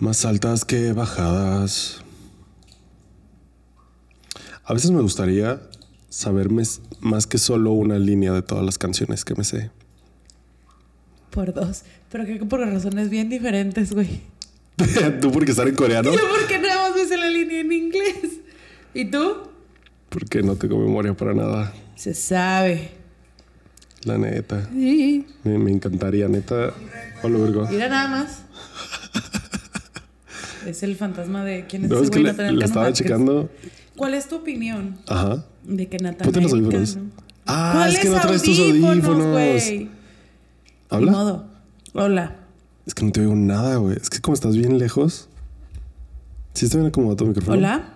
Más altas que bajadas. A veces me gustaría saberme más que solo una línea de todas las canciones que me sé. Por dos. Pero creo que por razones bien diferentes, güey. tú porque estar en coreano, Yo porque nada más me sé la línea en inglés. ¿Y tú? porque no tengo memoria para nada. Se sabe. La neta. Sí. Me, me encantaría, neta. Hola, Virgo. Mira nada más. Es el fantasma de quién es No, ese es que güey, le, Cano estaba checando. ¿Cuál es tu opinión Ajá. de que Natanael los audífonos. Ah, es que no traes tus audífonos, güey? ¿Habla? modo. Hola. Es que no te oigo nada, güey. Es que como estás bien lejos. ¿Sí está bien acomodado tu micrófono? Hola.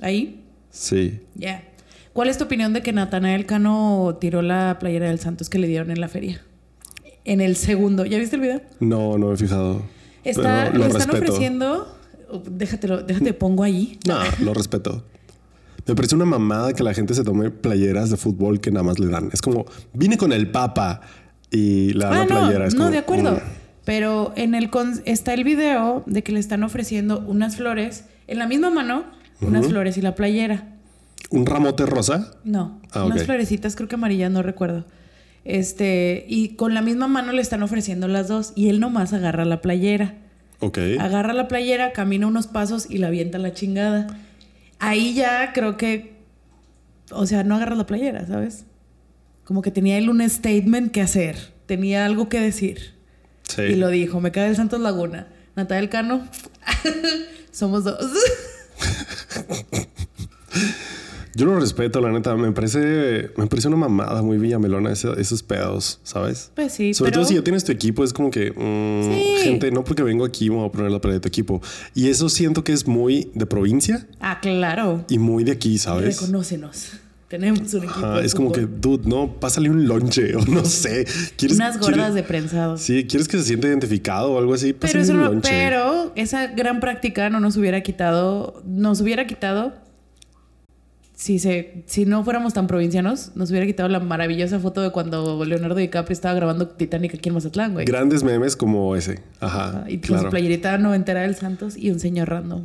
Ahí. Sí. Ya. ¿Cuál es tu opinión de que Natanael Cano tiró la playera del Santos que le dieron en la feria? En el segundo. ¿Ya viste el video? No, no me he fijado. Está, lo están respeto. ofreciendo. Déjatelo, déjate, pongo ahí. No, lo respeto. Me parece una mamada que la gente se tome playeras de fútbol que nada más le dan. Es como, vine con el papa y la, Ah, la no, playera. Es no, como, de acuerdo. mm. Pero en el está el video de que le están ofreciendo unas flores en la misma mano, unas flores y la playera. ¿Un ramote rosa? No, Ah, unas florecitas, creo que amarillas, no recuerdo. Este, y con la misma mano le están ofreciendo las dos y él nomás agarra la playera. Ok. Agarra la playera, camina unos pasos y la avienta a la chingada. Ahí ya creo que, o sea, no agarra la playera, ¿sabes? Como que tenía él un statement que hacer, tenía algo que decir. Sí. Y lo dijo, me cae el Santos Laguna. Natalia Cano, somos dos. Yo lo respeto, la neta. Me parece, me parece una mamada muy villamelona ese- esos pedos, ¿sabes? Pues sí, Sobre pero todo si ya tienes tu equipo, es como que, mm, Sí. gente, no porque vengo aquí me voy a poner la playa de tu equipo. Y eso siento que es muy de provincia Ah, claro. y muy de aquí, ¿sabes? Reconócenos. Tenemos un equipo. Ajá, es como que, dude, no, pásale un lonche o no sé. ¿Quieres, Unas gordas quieres- de prensado. Sí, ¿quieres que se sienta identificado o algo así? Pero, eso un no- lonche. pero esa gran práctica no nos hubiera quitado, nos hubiera quitado, si, se, si no fuéramos tan provincianos, nos hubiera quitado la maravillosa foto de cuando Leonardo DiCaprio estaba grabando Titanic aquí en Mazatlán, güey. Grandes memes como ese. Ajá. Y con claro. su playerita noventera del Santos y un señor random.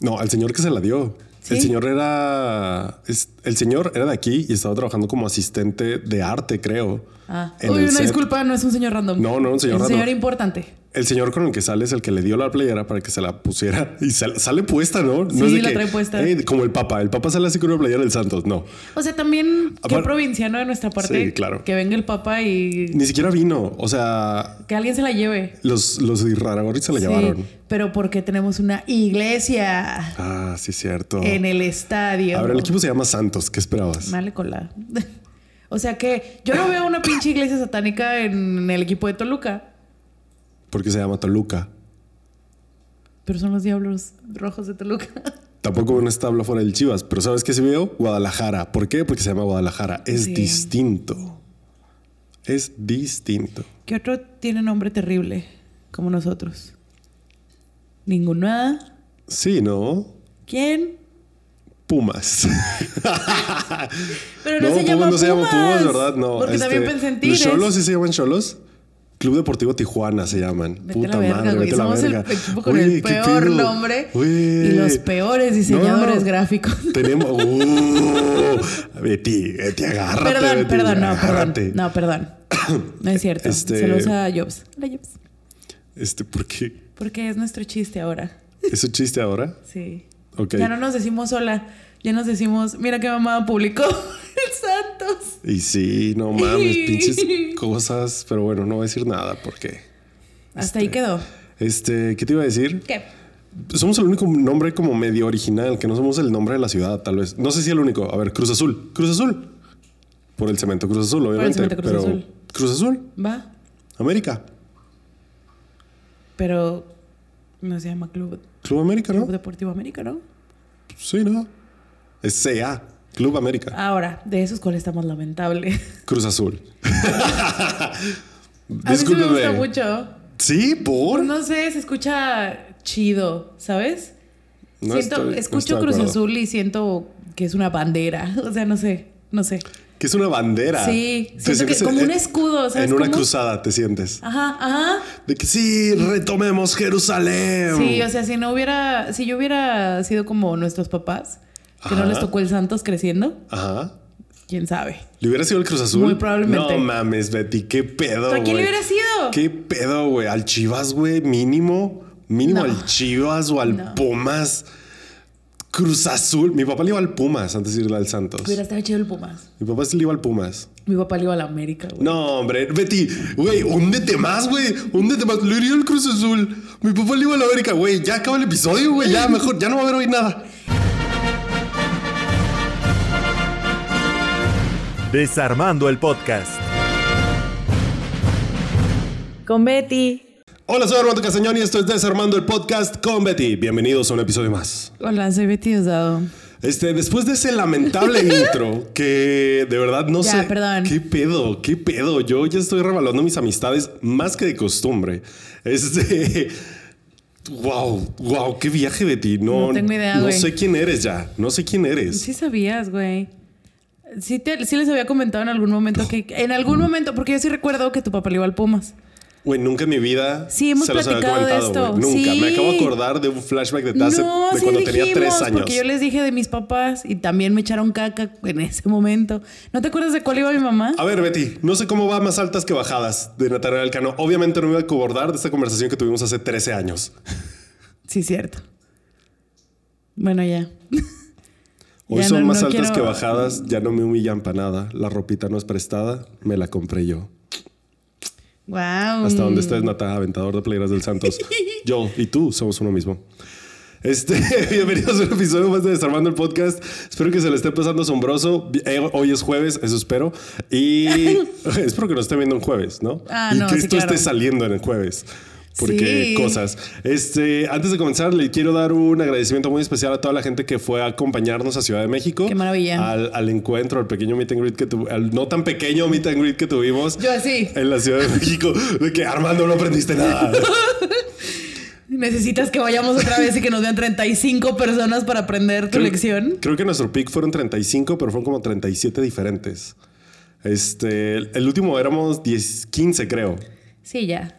No, al señor que se la dio. El señor era. el señor era de aquí y estaba trabajando como asistente de arte, creo. Ah, uy, una set. disculpa, no es un señor random. No, no, un señor es un random. señor importante. El señor con el que sale es el que le dio la playera para que se la pusiera y sal- sale puesta, ¿no? no Sí, es de la que, trae puesta. "Ey, como el Papa. El Papa sale así con una playera del Santos. No. O sea, también qué Apar- provinciano de nuestra parte Sí, claro. que venga el papa y Ni siquiera vino. O sea, que alguien se la lleve. los, los Irraragoris se la Sí, llevaron. pero porque tenemos una iglesia Ah, sí, cierto. en el estadio. A ver, el equipo se llama Santos. ¿Qué esperabas? Dale cola. o sea que yo no veo una pinche iglesia satánica en el equipo de Toluca, Porque se llama Toluca. pero son los diablos rojos de Toluca. Tampoco veo un establo fuera del Chivas, pero ¿sabes qué se veo? Guadalajara. ¿Por qué? Porque se llama Guadalajara. Es Sí. distinto. Es distinto. ¿Qué otro tiene nombre terrible como nosotros? Ninguna. Sí, ¿no? ¿Quién? Pumas. Pero no, se llama no se llama Pumas, ¿verdad? No. Porque este, también pensé en ¿Los Tigres. Cholos sí se llaman Cholos? Club Deportivo Tijuana se llaman. Vete Puta la verga, madre, vete la Somos verga. el equipo con Oye, el ¿qué peor nombre Oye. y los peores diseñadores No, no. gráficos. Tenemos. Uh, Betty, Betty, agárrate. perdón, Betty, perdón, no, agárrate. perdón. No, perdón. No es cierto. Este- Se lo usa Jobs. Hola, Jobs. Este, ¿por qué? Porque es nuestro chiste ahora. ¿Es un chiste ahora? Sí. Ya no nos decimos hola. Ya nos decimos, mira qué mamá publicó el Santos. Y sí, no mames, pinches cosas. Pero bueno, no voy a decir nada porque. Hasta ahí quedó. Este, ¿qué te iba a decir? ¿Qué? Somos el único nombre como medio original, que no somos el nombre de la ciudad, tal vez. No sé si el único. A ver, Cruz Azul. Cruz Azul. Por el cemento Cruz Azul, obviamente. cemento Cruz pero Azul. Cruz Azul. Va. América. Pero no se llama Club, Club América, Club ¿no? Deportivo América, ¿no? Sí, ¿no? Es CA. Club América. Ahora, de esos, ¿cuál está más lamentable? Cruz Azul. A mí sí me gusta mucho. Sí, por. No sé, se escucha chido, ¿sabes? No siento, estoy- escucho Cruz. Azul y siento que es una bandera. O sea, no sé, no sé. Que es una bandera. Sí, siento que como en- un escudo, ¿sabes En una cómo? cruzada te sientes. Ajá, ajá. De que sí, retomemos Jerusalén. Sí, o sea, si no hubiera, si yo hubiera sido como nuestros papás, que no les tocó el Santos creciendo, Ajá. quién sabe. ¿Le hubiera sido el Cruz Azul? Muy probablemente. No mames, Betty, qué pedo, ¿Pero a quién le hubiera sido? ¿Qué pedo, güey? ¿Al Chivas, güey? Mínimo. Mínimo No. al Chivas o al No. Pumas. Cruz Azul. Mi papá le iba al Pumas antes de irle al Santos. Hubiera estado chido el Pumas. Mi papá sí le iba al Pumas. Mi papá le iba a la América, güey. No, hombre, Betty, güey, húndete más, güey, húndete más. Le iría al Cruz Azul. Mi papá le iba a la América, güey. Ya acaba el episodio, güey. Ya, mejor, ya no va a haber hoy nada. Desarmando el podcast. Con Betty. Hola, soy Armando Castañón y esto es Desarmando el Podcast con Betty. Bienvenidos a un episodio más. Hola, soy Betty Osado. Este, después de ese lamentable intro, que de verdad no Ya, sé. perdón. ¿Qué pedo? ¿Qué pedo? Yo ya estoy revaluando mis amistades más que de costumbre. Este. Wow, wow, qué viaje, Betty. No, No tengo idea, No sé quién eres ya. No sé quién eres. Sí sabías, güey. Sí, te- sí les había comentado en algún momento que... En algún momento, porque yo sí recuerdo que tu papá le iba al Pumas. Güey, nunca en mi vida Sí, hemos se los había comentado, esto. Nunca. Sí. Me acabo de acordar de un flashback de, hace- no, de sí cuando dijimos, tenía tres años. porque yo les dije de mis papás y también me echaron caca en ese momento. ¿No te acuerdas de cuál iba mi mamá? A ver, Betty, no sé cómo va más altas que bajadas de Natalia Alcano. Obviamente no me voy a acordar de esta conversación que tuvimos hace 13 años. Sí, cierto. Bueno, ya. Hoy Ya son no- más no altas quiero- que bajadas, ya no me humillan para nada. La ropita no es prestada, me la compré yo. Wow. Hasta donde estés, Nata, aventador de playeras del Santos. Yo y tú somos uno mismo. Este, bienvenidos a un episodio más de Desarmando el Podcast. Espero que se le esté pasando asombroso. Eh, Hoy es jueves, eso espero. Y espero que nos estén viendo en jueves, ¿no? Ah, y no, que sí, esto claro. esté saliendo en el jueves. Porque Sí. cosas. Este, antes de comenzar, le quiero dar un agradecimiento muy especial a toda la gente que fue a acompañarnos a Ciudad de México. Qué maravilla. Al, al encuentro, al pequeño meet and greet que tu- al no tan pequeño meet and greet que tuvimos. Yo así. En la Ciudad de México, de que Armando no aprendiste nada. Necesitas que vayamos otra vez y que nos vean 35 personas para aprender tu lección. Creo que nuestro pick fueron 35, pero fueron como 37 diferentes. Este, el último éramos 10, 15, creo. Sí, ya.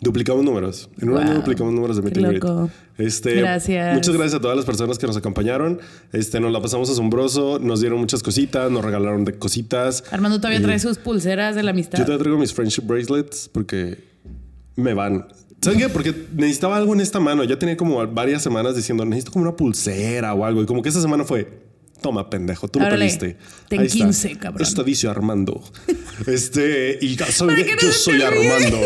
Duplicamos números. En un Wow. año duplicamos números de meet and. Este, Gracias. Muchas gracias a todas las personas que nos acompañaron. Este, nos la pasamos asombroso. Nos dieron muchas cositas, nos regalaron de cositas. Armando todavía Y- trae sus pulseras de la amistad. Yo te traigo mis friendship bracelets porque me van. ¿Saben qué? Porque necesitaba algo en esta mano. Ya tenía como varias semanas diciendo, necesito como una pulsera o algo. Y como que esa semana fue, toma, pendejo, tú lo pediste. ten Ahí está. 15, cabrón. Esto dice Armando. este, y Yo soy. Armando.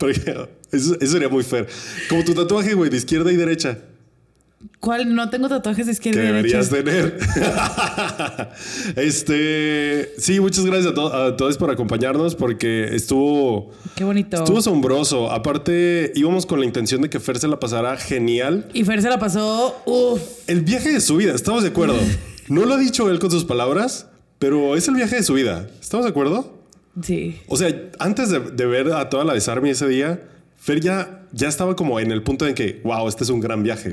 Eso, eso sería muy fair. Como tu tatuaje, güey, de izquierda y derecha. ¿Cuál? No tengo tatuajes de izquierda y derecha. deberías tener. este, sí, muchas gracias a, to- a todos por acompañarnos porque estuvo... Qué bonito. Estuvo asombroso. Aparte, íbamos con la intención de que Fer se la pasara genial. Y Fer se la pasó. Uf. El viaje de su vida, estamos de acuerdo. No lo ha dicho él con sus palabras, pero es el viaje de su vida. ¿Estamos de acuerdo? Sí. O sea, antes de, de ver a toda la Desarme ese día, Fer ya, ya estaba como en el punto en que, wow, este es un gran viaje.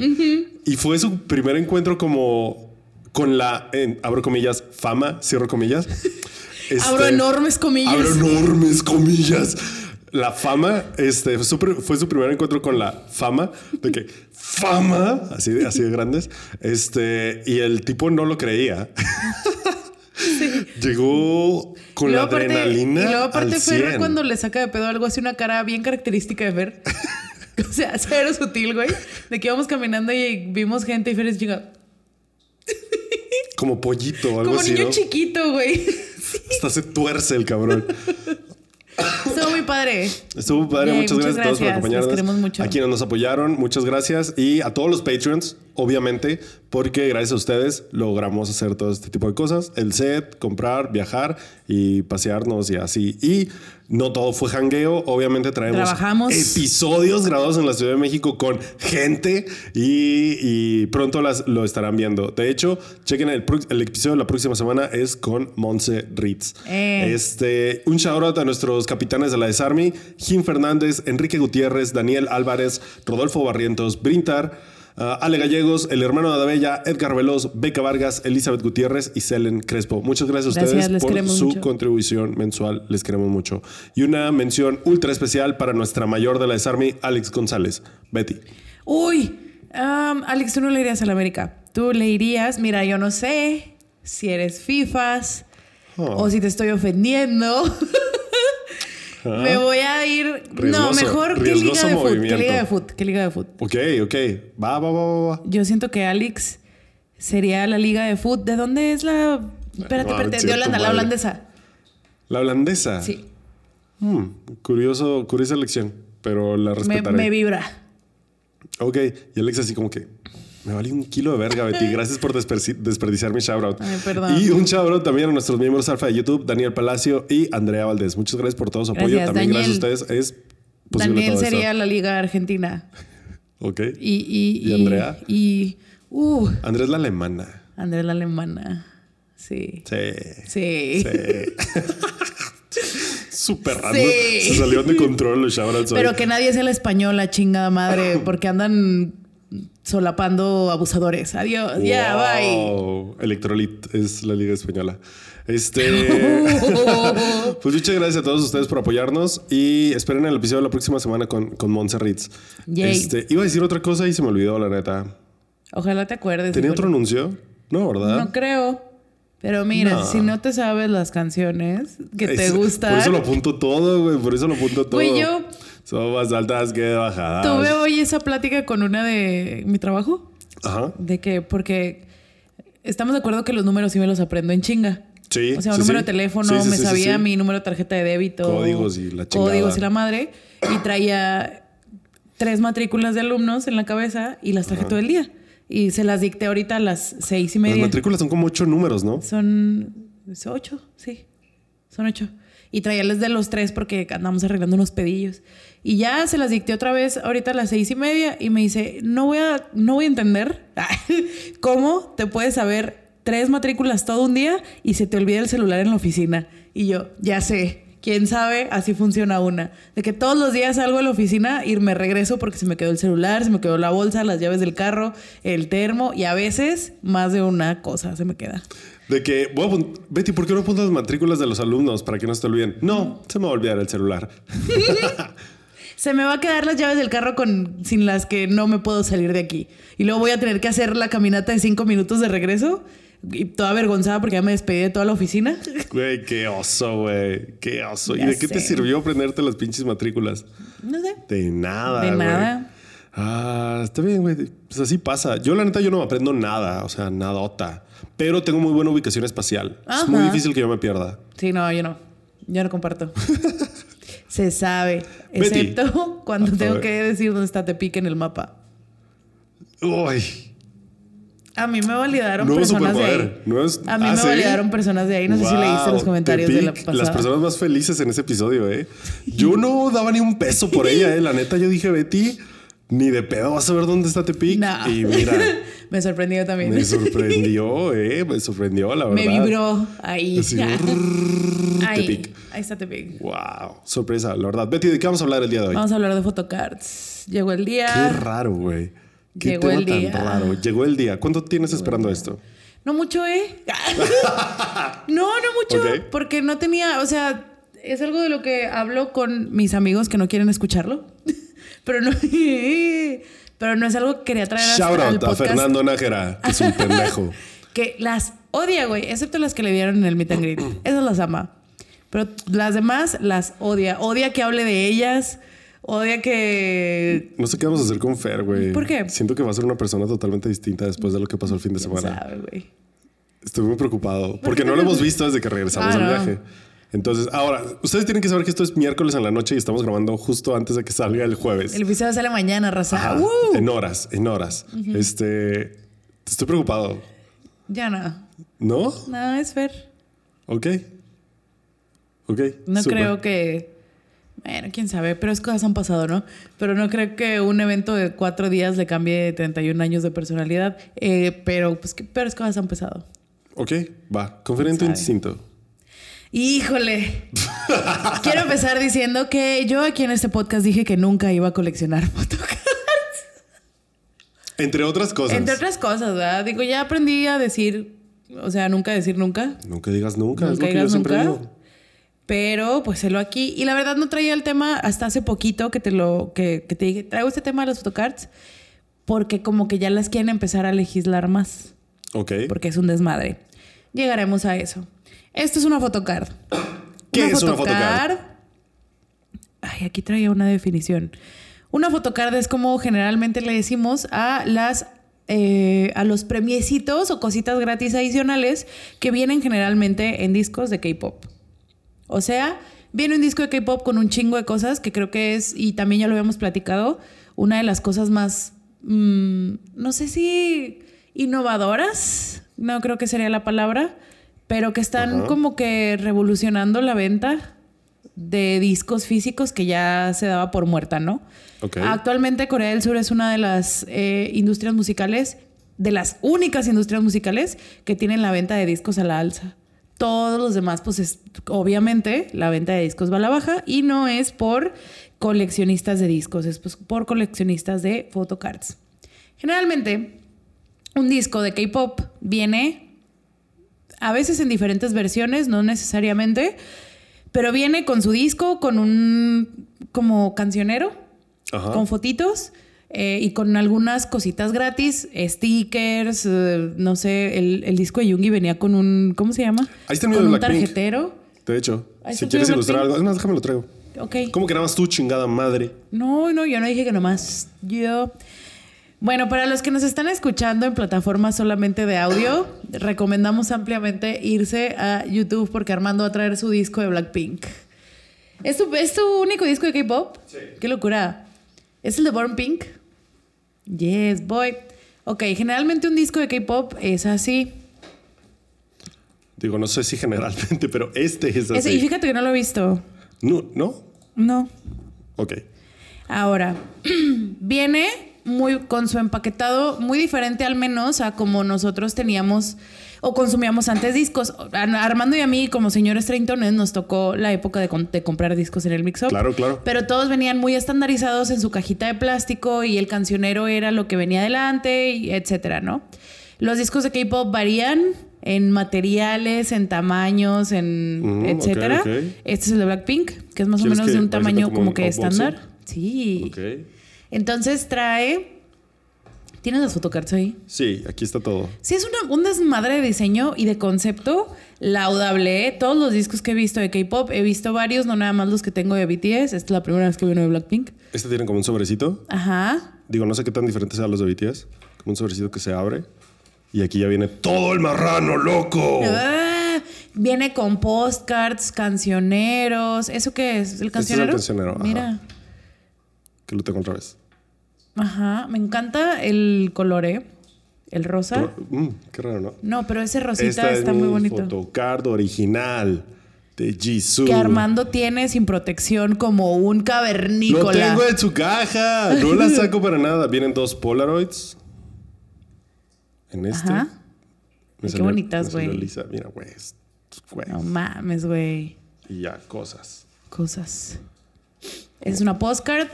Y fue su primer encuentro como con la, en- abro comillas, fama, cierro comillas. Abro Este, enormes comillas. Abro enormes comillas. La fama, este, fue su, pr- fue su primer encuentro con la fama, de que fama, así de, así de grandes, este, y el tipo no lo creía. Llegó con Y la aparte- adrenalina Y luego aparte al Fer 100. cuando le saca de pedo algo hace una cara bien característica de Fer. o sea, cero sutil, güey. De que íbamos caminando y vimos gente y Fer es chica. Como pollito algo Como así, niño ¿no? chiquito, güey. Hasta se tuerce el cabrón. Estuvo muy padre. Estuvo padre. Yay, muchas, muchas gracias, a todos por acompañarnos. Mucho. A quienes nos apoyaron, muchas gracias. Y a todos los Patreons, obviamente, porque gracias a ustedes logramos hacer todo este tipo de cosas. El set, comprar, viajar y pasearnos y así. Y no todo fue jangueo. Obviamente traemos Trabajamos. episodios grabados en la Ciudad de México con gente y, y pronto las, lo estarán viendo. De hecho, chequen el, el episodio de la próxima semana es con Monse Ritz. Eh. Este, un shout out a nuestros capitanes de la Desarmy, Jim Fernández, Enrique Gutiérrez, Daniel Álvarez, Rodolfo Barrientos, Brintar, Ale Gallegos, el hermano de Adabella, Edgar Veloz, Beca Vargas, Elizabeth Gutiérrez y Selen Crespo. Muchas gracias a ustedes por su mucho. contribución mensual. Les queremos mucho. Y una mención ultra especial para nuestra mayor de la Desarme, Alex González. Betty. Uy, am, Alex, tú no le irías a la América. Tú le irías, mira, yo no sé si eres FIFAs Oh. o si te estoy ofendiendo. Me voy a ir. no, Riesgoso, mejor que liga de. Que movimiento. liga de fútbol. Que liga de fútbol. Ok, ok. Va, va, va, va, va. Yo siento que Alex sería la liga de fútbol. ¿De dónde es la. Espérate, No, espérate. De Holanda, la holandesa. La holandesa. Sí. Hmm, curioso, curiosa elección, pero la Me, respetaré. me vibra. Ok, y Alex así como que me vale un kilo de verga, Betty. Gracias por desperdiciar mi shoutout. Ay, perdón. Y un shoutout también a nuestros miembros alfa de YouTube, Daniel Palacio y Andrea Valdés. Muchas gracias por todo su apoyo. Gracias, también Daniel. gracias a ustedes es posible Daniel todo sería esto. la liga argentina. Ok. Y, y, ¿Y Andrea? Y. Uh, Andrea es la alemana. Andrea la alemana. Sí. Sí. Sí. Sí. Súper raro. Sí. Se salieron de control los shoutouts hoy. Pero que nadie sea la española, chingada madre, porque andan solapando abusadores. Adiós. Ya, bye. Electrolit es la liga española. Este. pues muchas gracias a todos ustedes por apoyarnos y esperen el episodio de la próxima semana con, con Ritz. Yay. Este, iba a decir otra cosa y se me olvidó, la neta. Ojalá te acuerdes. ¿Tenía otro anuncio? No, ¿verdad? No creo. Pero mira, No. si no te sabes las canciones que te gustan. Por eso lo apunto todo, güey. Por eso lo apunto todo. Güey, yo- Son más altas que bajadas. Tuve hoy esa plática con una de mi trabajo. Ajá. De que, porque estamos de acuerdo que los números sí me los aprendo en chinga. Sí. O sea, un sí, número sí. de teléfono, Sí, me sabía mi número de tarjeta de débito. Códigos y la chingada. Códigos y la madre. Y traía tres matrículas de alumnos en la cabeza y las traje todo el día. Y se las dicté ahorita a las seis y Las media. matrículas son como ocho números, ¿no? Son ocho, sí. Son ocho. Y traía las de los tres porque andamos arreglando unos pedillos. Y ya se las dicté otra vez ahorita a las seis y media y me dice, no voy a, no voy a entender cómo te puedes saber tres matrículas todo un día y se te olvida el celular en la oficina. Y yo, ya sé. ¿Quién sabe? Así funciona una. De que todos los días salgo de la oficina y me regreso porque se me quedó el celular, se me quedó la bolsa, las llaves del carro, el termo y a veces más de una cosa se me queda. De que, voy a apun- Betty, ¿por qué no apuntas las matrículas de los alumnos para que no se te olviden? No, se me va a olvidar el celular. Se me va a quedar las llaves del carro con, sin las que no me puedo salir de aquí. Y luego voy a tener que hacer la caminata de cinco minutos de regreso. Y toda avergonzada porque ya me despedí de toda la oficina. Güey, qué oso, güey. Qué oso. Ya ¿Y de qué te sirvió aprenderte las pinches matrículas? No sé. De nada. De nada. Ah, está bien, güey. Pues así pasa. Yo, la neta, yo no me aprendo nada. O sea, nadota. Pero tengo muy buena ubicación espacial. Es muy difícil que yo me pierda. Sí, no, yo no. Yo no comparto. Se sabe. Betty. Excepto cuando tengo que decir dónde está Tepic en el mapa. Uy. A mí me validaron Nuevo personas de ahí. es- A mí Ah, me ¿sí? validaron personas de ahí. No sé si leíste los comentarios de la pasada. Las personas más felices en ese episodio, ¿eh? Yo no daba ni un peso por ella, ¿eh? La neta, yo dije, Betty, ni de pedo vas a ver dónde está Tepic. No. Y mira, me sorprendió también. me sorprendió, ¿eh? Me sorprendió, la verdad. Me vibró ahí. Así, ahí, Tepic. ahí está Tepic. Wow, sorpresa, la verdad. Betty, ¿de qué vamos a hablar el día de hoy? Vamos a hablar de photocards. Llegó el Qué día. raro, güey. Qué Llegó tema el tan día. raro. Llegó el día. ¿Cuánto tienes esperando esto? No mucho, ¿eh? no, no mucho. Porque no tenía, o sea, es algo de lo que hablo con mis amigos que no quieren escucharlo. Pero no, pero no es algo que quería traer hasta Shout al out a podcast. Fernando Nájera, que es un pendejo. Que las odia, güey. Excepto las que le dieron en el meet and greet. Esas las ama. Pero las demás las odia. Odia que hable de ellas. Odia que... No sé qué vamos a hacer con Fer, güey. ¿Por qué? Siento que va a ser una persona totalmente distinta después de lo que pasó el fin de semana. sabe, güey. Estoy muy preocupado porque no lo hemos visto desde que regresamos Ah, al no. viaje. Entonces, ahora, ustedes tienen que saber que esto es miércoles en la noche y estamos grabando justo antes de que salga el jueves. El episodio sale mañana, raza. ¡Uh! En horas, en horas. Este, estoy preocupado. Ya no. ¿No? No, es Fer. Ok. Ok. No creo que. Bueno, quién sabe, pero es cosas han pasado, ¿no? Pero no creo que un evento de cuatro días le cambie 31 años de personalidad. Eh, pero, pues, que peores cosas han pasado. Ok, va. Confía en tu Sabe. instinto. Híjole. Quiero empezar diciendo que yo aquí en este podcast dije que nunca iba a coleccionar fotocards. Entre otras cosas. Entre otras cosas, ¿verdad? Digo, ya aprendí a decir, o sea, nunca decir nunca. Nunca digas nunca. es Nunca lo que yo siempre nunca. digo. Pero pues lo aquí. Y la verdad no traía el tema hasta hace poquito que te lo que, que te dije, traigo este tema de los photocards porque como que ya las quieren empezar a legislar más, Ok. porque es un desmadre. Llegaremos a eso. Esto es una photocard. ¿Qué es una photocard? Ay, aquí traía una definición. Una photocard es como generalmente le decimos a las eh, a los premiecitos o cositas gratis adicionales que vienen generalmente en discos de K-pop. O sea, viene un disco de K-pop con un chingo de cosas que creo que es, y también ya lo habíamos platicado, una de las cosas más, mm, no sé si innovadoras, no creo que sería la palabra, pero que están como que revolucionando la venta de discos físicos que ya se daba por muerta, ¿no? Actualmente Corea del Sur es una de las eh, industrias musicales, de las únicas industrias musicales que tienen la venta de discos a la alza. Todos los demás, pues es- obviamente la venta de discos va a la baja y no es por coleccionistas de discos, es pues, por coleccionistas de photocards. Generalmente, un disco de K-pop viene a veces en diferentes versiones, no necesariamente, pero viene con su disco, con un como cancionero, Ajá. con fotitos eh, y con algunas cositas gratis, stickers, eh, no sé, el, el disco de Yungi venía con un, ¿cómo se llama? Ahí está el con un tarjetero. De hecho, Ahí si quieres ilustrar algo. Déjame lo traigo. Ok. ¿Cómo que nada más tú, chingada madre? No, no, yo no dije que nomás yo. Bueno, para los que nos están escuchando en plataformas solamente de audio, recomendamos ampliamente irse a YouTube porque Armando va a traer su disco de Blackpink. ¿Es tu, es tu único disco de K-pop? Sí. Qué locura. ¿Es el de Born Pink? Yes, boy. Ok, generalmente un disco de K-pop es así. Digo, no sé si generalmente, pero este es así. Ese- y fíjate que no lo he visto. No, ¿no? No. Ok. Ahora, viene muy con su empaquetado muy diferente al menos a como nosotros teníamos o consumíamos antes discos. Ar- Armando y a mí, como señores treintones, nos tocó la época de, de comprar discos en el mix-up. Claro, claro. Pero todos venían muy estandarizados en su cajita de plástico y el cancionero era lo que venía adelante, y etcétera, ¿no? Los discos de K-pop varían en materiales, en tamaños, en Mm, etcétera. Este es el de Blackpink, que es más o ¿Quieres menos de un tamaño como que estándar. Sí. Entonces trae. ¿Tienes las fotocards ahí? Sí, aquí está todo. Sí, es una, un desmadre de diseño y de concepto laudable. ¿eh? Todos los discos que he visto de K-pop, he visto varios, no nada más los que tengo de BTS. Esta es la primera vez que vi uno de Blackpink. Este tiene como un sobrecito. Ajá. Digo, no sé qué tan diferente sea los de BTS. Como un sobrecito que se abre. Y aquí ya viene todo el marrano, loco. Ah, viene con postcards, cancioneros. ¿Eso qué es? ¿El Este es el cancionero? cancionero, ajá. Mira. Que lo tengo otra vez. Ajá. Me encanta el color, ¿eh? El rosa. Mm, qué raro, ¿no? No, pero ese rosita Esta está es muy mi bonito. photocard original de Jisoo. Que Armando tiene sin protección como un Lo cavernícola. tengo en su caja. No la saco para nada. Vienen dos Polaroids. En este. Ajá. Me qué bonitas, güey. Mira, güey. No mames, güey. Y ya, cosas. Cosas. Es una postcard.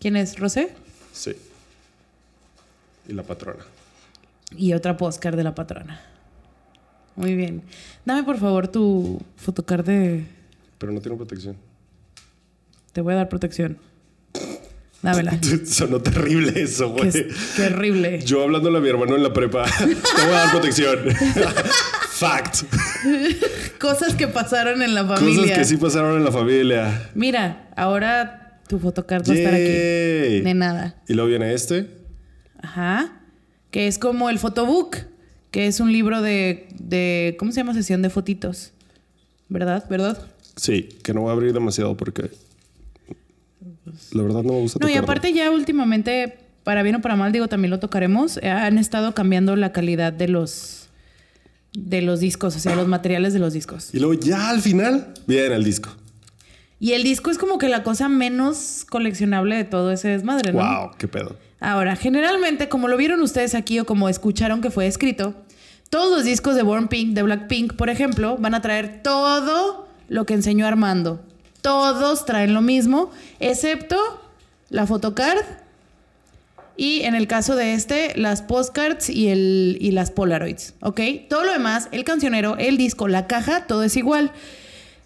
¿Quién es? ¿Rosé? Sí. Y la patrona. Y otra postcard de la patrona. Muy bien. Dame por favor tu photocard de... Pero no tiene protección. Te voy a dar protección. Dámela. Sonó terrible eso, güey. qué horrible. Yo hablándole a mi hermano en la prepa. Te voy a dar protección. Fact. Cosas que pasaron en la familia. Cosas que sí pasaron en la familia. Mira, ahora tu photocard va a estar aquí. De nada. Y luego viene este. Ajá. Que es como el photobook, que es un libro de, de ¿cómo se llama? Sesión de fotitos. ¿Verdad? ¿Verdad? Sí, que no voy a abrir demasiado porque la verdad no me gusta No, y aparte ya últimamente, para bien o para mal, digo, también lo tocaremos, eh, han estado cambiando la calidad de los de los discos, o sea, los materiales de los discos. Y luego ya al final viene el disco. Y el disco es como que la cosa menos coleccionable de todo ese desmadre, ¿no? Wow, qué pedo. Ahora, generalmente, como lo vieron ustedes aquí o como escucharon que fue escrito, todos los discos de Born Pink, de Blackpink, por ejemplo, van a traer todo lo que enseñó Armando. Todos traen lo mismo, excepto la photocard Y en el caso de este, las postcards y, el, y las Polaroids, ¿ok? Todo lo demás, el cancionero, el disco, la caja, todo es igual.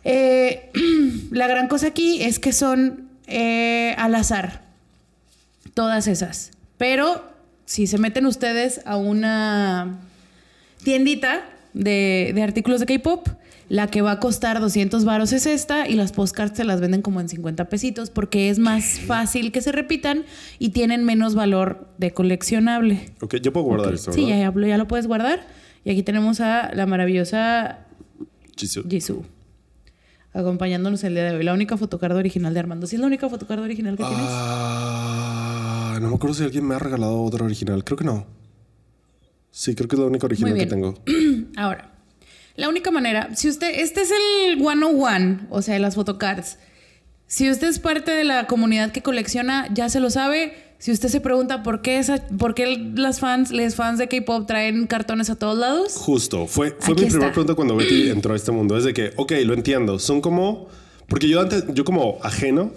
Eh, la gran cosa aquí es que son eh, al azar, todas esas. Pero si se meten ustedes a una tiendita de, de artículos de K-pop, la que va a costar 200 varos es esta y las postcards se las venden como en 50 pesitos porque es más fácil que se repitan y tienen menos valor de coleccionable. Ok, yo puedo guardar Ok. esto, Sí, ¿verdad? ya, ya lo- ya lo puedes guardar. Y aquí tenemos a la maravillosa Jisoo. Jisoo acompañándonos el día de hoy. La única fotocarda original de Armando. ¿Sí es la única fotocarda original que tienes? Ah, no me acuerdo si alguien me ha regalado otra original. Creo que no. Sí, creo que es la única original que tengo. Ahora, la única manera, si usted, este es el 101, o sea, de las photocards. Si usted es parte de la comunidad que colecciona, ya se lo sabe. Si usted se pregunta por qué, esa, por qué las fans, les fans de K-pop traen cartones a todos lados, Justo. Fue, fue mi primera pregunta cuando Betty entró a este mundo. Es de que, ok, lo entiendo. Son como. Porque yo antes, yo como ajeno,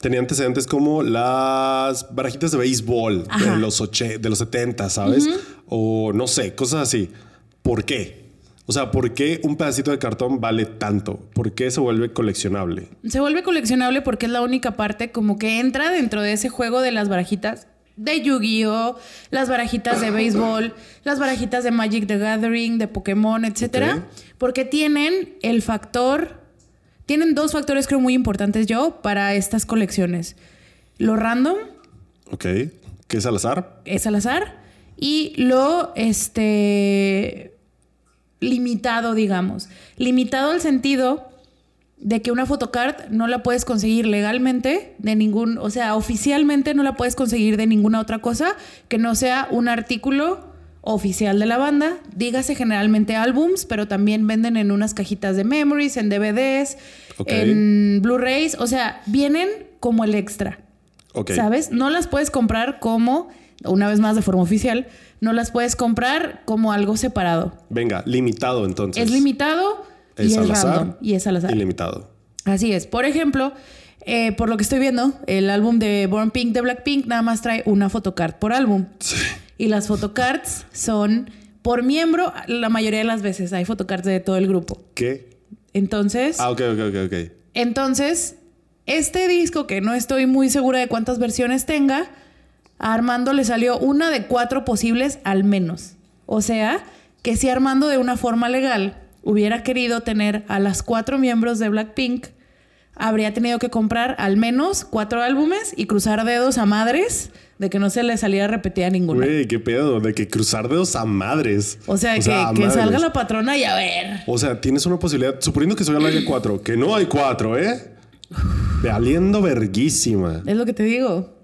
tenía antecedentes como las barajitas de béisbol Ajá. de los, oche- de los 70, ¿sabes? O no sé, cosas así. ¿Por qué? O sea, ¿por qué un pedacito de cartón vale tanto? ¿Por qué se vuelve coleccionable? se vuelve coleccionable porque es la única parte como que entra dentro de ese juego de las barajitas de Yu-Gi-Oh, las barajitas de béisbol, las barajitas de Magic the Gathering, de Pokémon, etcétera, porque tienen el factor, tienen dos factores creo muy importantes yo para estas colecciones. Lo random Ok. ¿Qué es al azar? es al azar y lo este limitado, digamos. Limitado al sentido de que una photocard no la puedes conseguir legalmente de ningún, o sea, oficialmente no la puedes conseguir de ninguna otra cosa que no sea un artículo oficial de la banda. Dígase generalmente álbums, pero también venden en unas cajitas de memories, en DVDs, en Blu-rays, o sea, vienen como el extra. ¿Sabes? No las puedes comprar como, una vez más de forma oficial, no las puedes comprar como algo separado. Venga, limitado entonces. es limitado y Es es al azar random. Y es al azar. Ilimitado. Así es. Por ejemplo, eh, por lo que estoy viendo, el álbum de Born Pink de Blackpink nada más trae una photocard por álbum. Y las photocards son por miembro la mayoría de las veces. Hay photocards de todo el grupo. ¿Qué? Entonces, Ah, ok, ok, ok, ok. entonces, este disco que no estoy muy segura de cuántas versiones tenga, a Armando le salió una de cuatro posibles al menos. O sea, que si Armando de una forma legal hubiera querido tener a las cuatro miembros de Blackpink, habría tenido que comprar al menos cuatro álbumes y cruzar dedos a madres de que no se le saliera repetida ninguna. Güey, qué pedo, de que cruzar dedos a madres. O sea, que, salga la patrona y a ver. O sea, tienes una posibilidad, suponiendo que solo haya cuatro, que no hay cuatro, ¿eh? Valiendo verguísima. Es lo que te digo.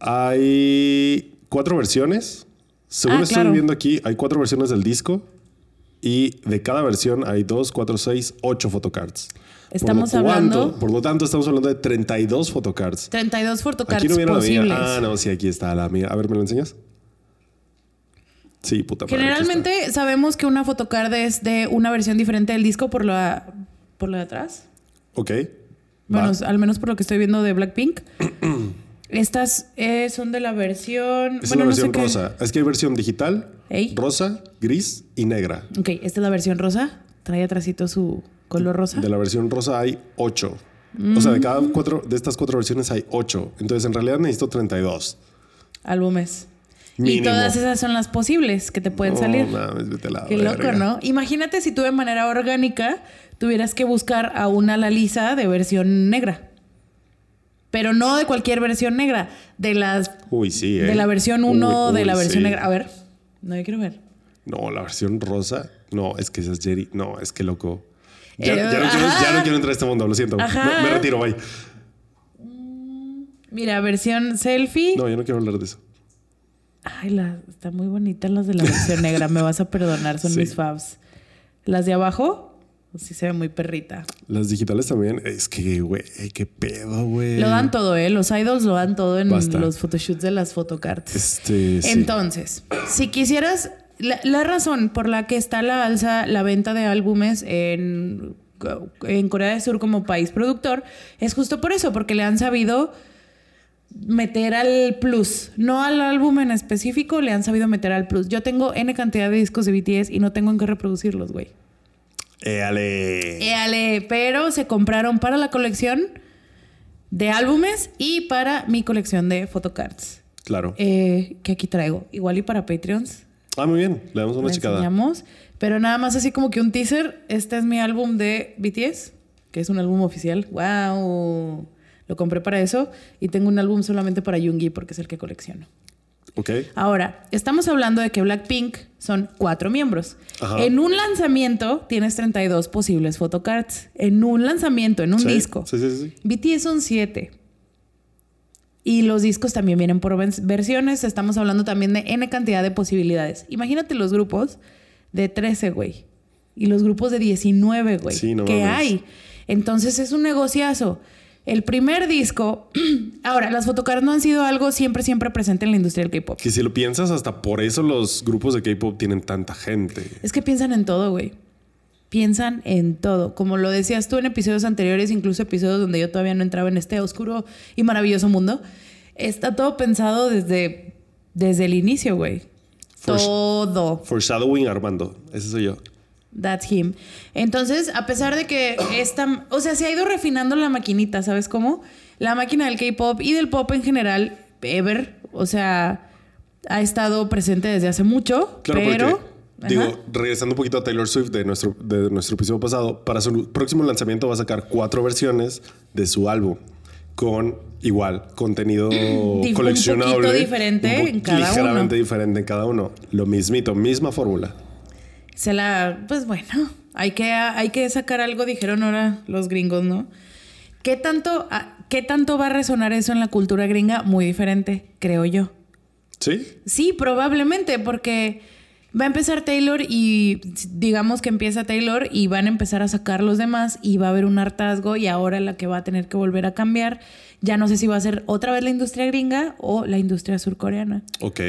Hay cuatro versiones. Según Ah, estoy claro. viendo aquí, hay cuatro versiones del disco. Y de cada versión hay dos, cuatro, seis, ocho photocards. Estamos por lo hablando- Tanto, por lo tanto, estamos hablando de 32 photocards. 32 photocards Aquí no viene la posibles. mía. Ah, no, sí, aquí está la mía. A ver, ¿me lo enseñas? Sí, puta madre. Generalmente sabemos que una photocard es de una versión diferente del disco por la, por la de atrás. Ok. Bueno, Va. al menos por lo que estoy viendo de Blackpink. Estas eh, son de la versión. Es bueno, la no sé versión qué- rosa. Es que hay versión digital, Ey. rosa, gris y negra. Ok, esta es la versión rosa. Trae atrásito su color rosa. De la versión rosa hay ocho. O sea, de cada cuatro, de estas cuatro versiones hay ocho. Entonces, en realidad necesito 32. Álbumes. Y todas esas son las posibles que te pueden No salir. mames, vete la Qué verga. loco, ¿no? Imagínate si tú de manera orgánica tuvieras que buscar a una La Lisa de versión negra. Pero no de cualquier versión negra, de las Uy, sí, ¿eh? de la versión 1, Uy, de la versión sí. negra. A ver, no, yo quiero ver. No, la versión rosa. No, es que esa es Jerry. No, es que loco. Ya, Eh, ya no, quiero, ajá. ya no quiero entrar a este mundo, lo siento. Me, retiro, bye. Mira, versión selfie. No, yo no quiero hablar de eso. Ay, la, están muy bonitas las de la versión negra. Me vas a perdonar, son Sí. mis faves. Las de abajo, sí se ve muy perrita. Las digitales también. Es que, güey, qué pedo, güey. Lo dan todo, ¿eh? Los idols lo dan todo en Basta. los photoshoots de las photocards. Este, sí. Entonces, si quisieras, la, la razón por la que está la alza, la venta de álbumes en, en Corea del Sur como país productor, es justo por eso, porque le han sabido meter al plus. No al álbum en específico, le han sabido meter al plus. Yo tengo N cantidad de discos de BTS y no tengo en qué reproducirlos, güey. Éale. Éale, pero se compraron para la colección de álbumes y para mi colección de photocards. Claro. eh, que aquí traigo. Igual y para Patreons. Ah, muy bien. Le damos una la chicada. enseñamos. Pero nada más así como que un teaser. Este es mi álbum de BTS, que es un álbum oficial. ¡Wow! Lo compré para eso. Y tengo un álbum solamente para Yoongi porque es el que colecciono. Ok. Ahora, estamos hablando de que Blackpink son cuatro miembros. Ajá. En un lanzamiento tienes 32 posibles photocards. En un lanzamiento, en un Sí, disco. Sí, sí, sí. BTS son siete. Y los discos también vienen por versiones. Estamos hablando también de N cantidad de posibilidades. Imagínate los grupos de 13, güey. Y los grupos de 19, güey. Sí, no que mames. hay. Entonces es un negociazo. El primer disco. Ahora, las fotocards no han sido algo siempre, siempre presente en la industria del K-pop. Que si lo piensas, hasta por eso los grupos de K-pop tienen tanta gente. Es que piensan en todo, güey. Piensan en todo. Como lo decías tú en episodios anteriores, incluso episodios donde yo todavía no entraba en este oscuro y maravilloso mundo. Está todo pensado desde, desde el inicio, güey. Todo. Foreshadowing Armando. Ese soy yo. That's him. Entonces, a pesar de que esta, o sea, se ha ido refinando la maquinita, ¿sabes cómo? La máquina del K-pop y del pop en general, ever, o sea, ha estado presente desde hace mucho, Claro, pero porque, digo, regresando un poquito a Taylor Swift de nuestro, de nuestro episodio pasado, para su próximo lanzamiento va a sacar cuatro versiones de su álbum con igual contenido un coleccionable. poquito diferente un po- en cada ligeramente uno. diferente en cada uno. Lo mismito, misma fórmula. Se la, pues bueno, hay que, hay que sacar algo, dijeron ahora los gringos, ¿no? ¿Qué tanto, ah, ¿Qué tanto va a resonar eso en la cultura gringa? Muy diferente, creo yo. ¿Sí? Sí, probablemente, porque va a empezar Taylor y digamos que empieza Taylor y van a empezar a sacar los demás y va a haber un hartazgo y ahora la que va a tener que volver a cambiar, ya no sé si va a ser otra vez la industria gringa o la industria surcoreana. Ok.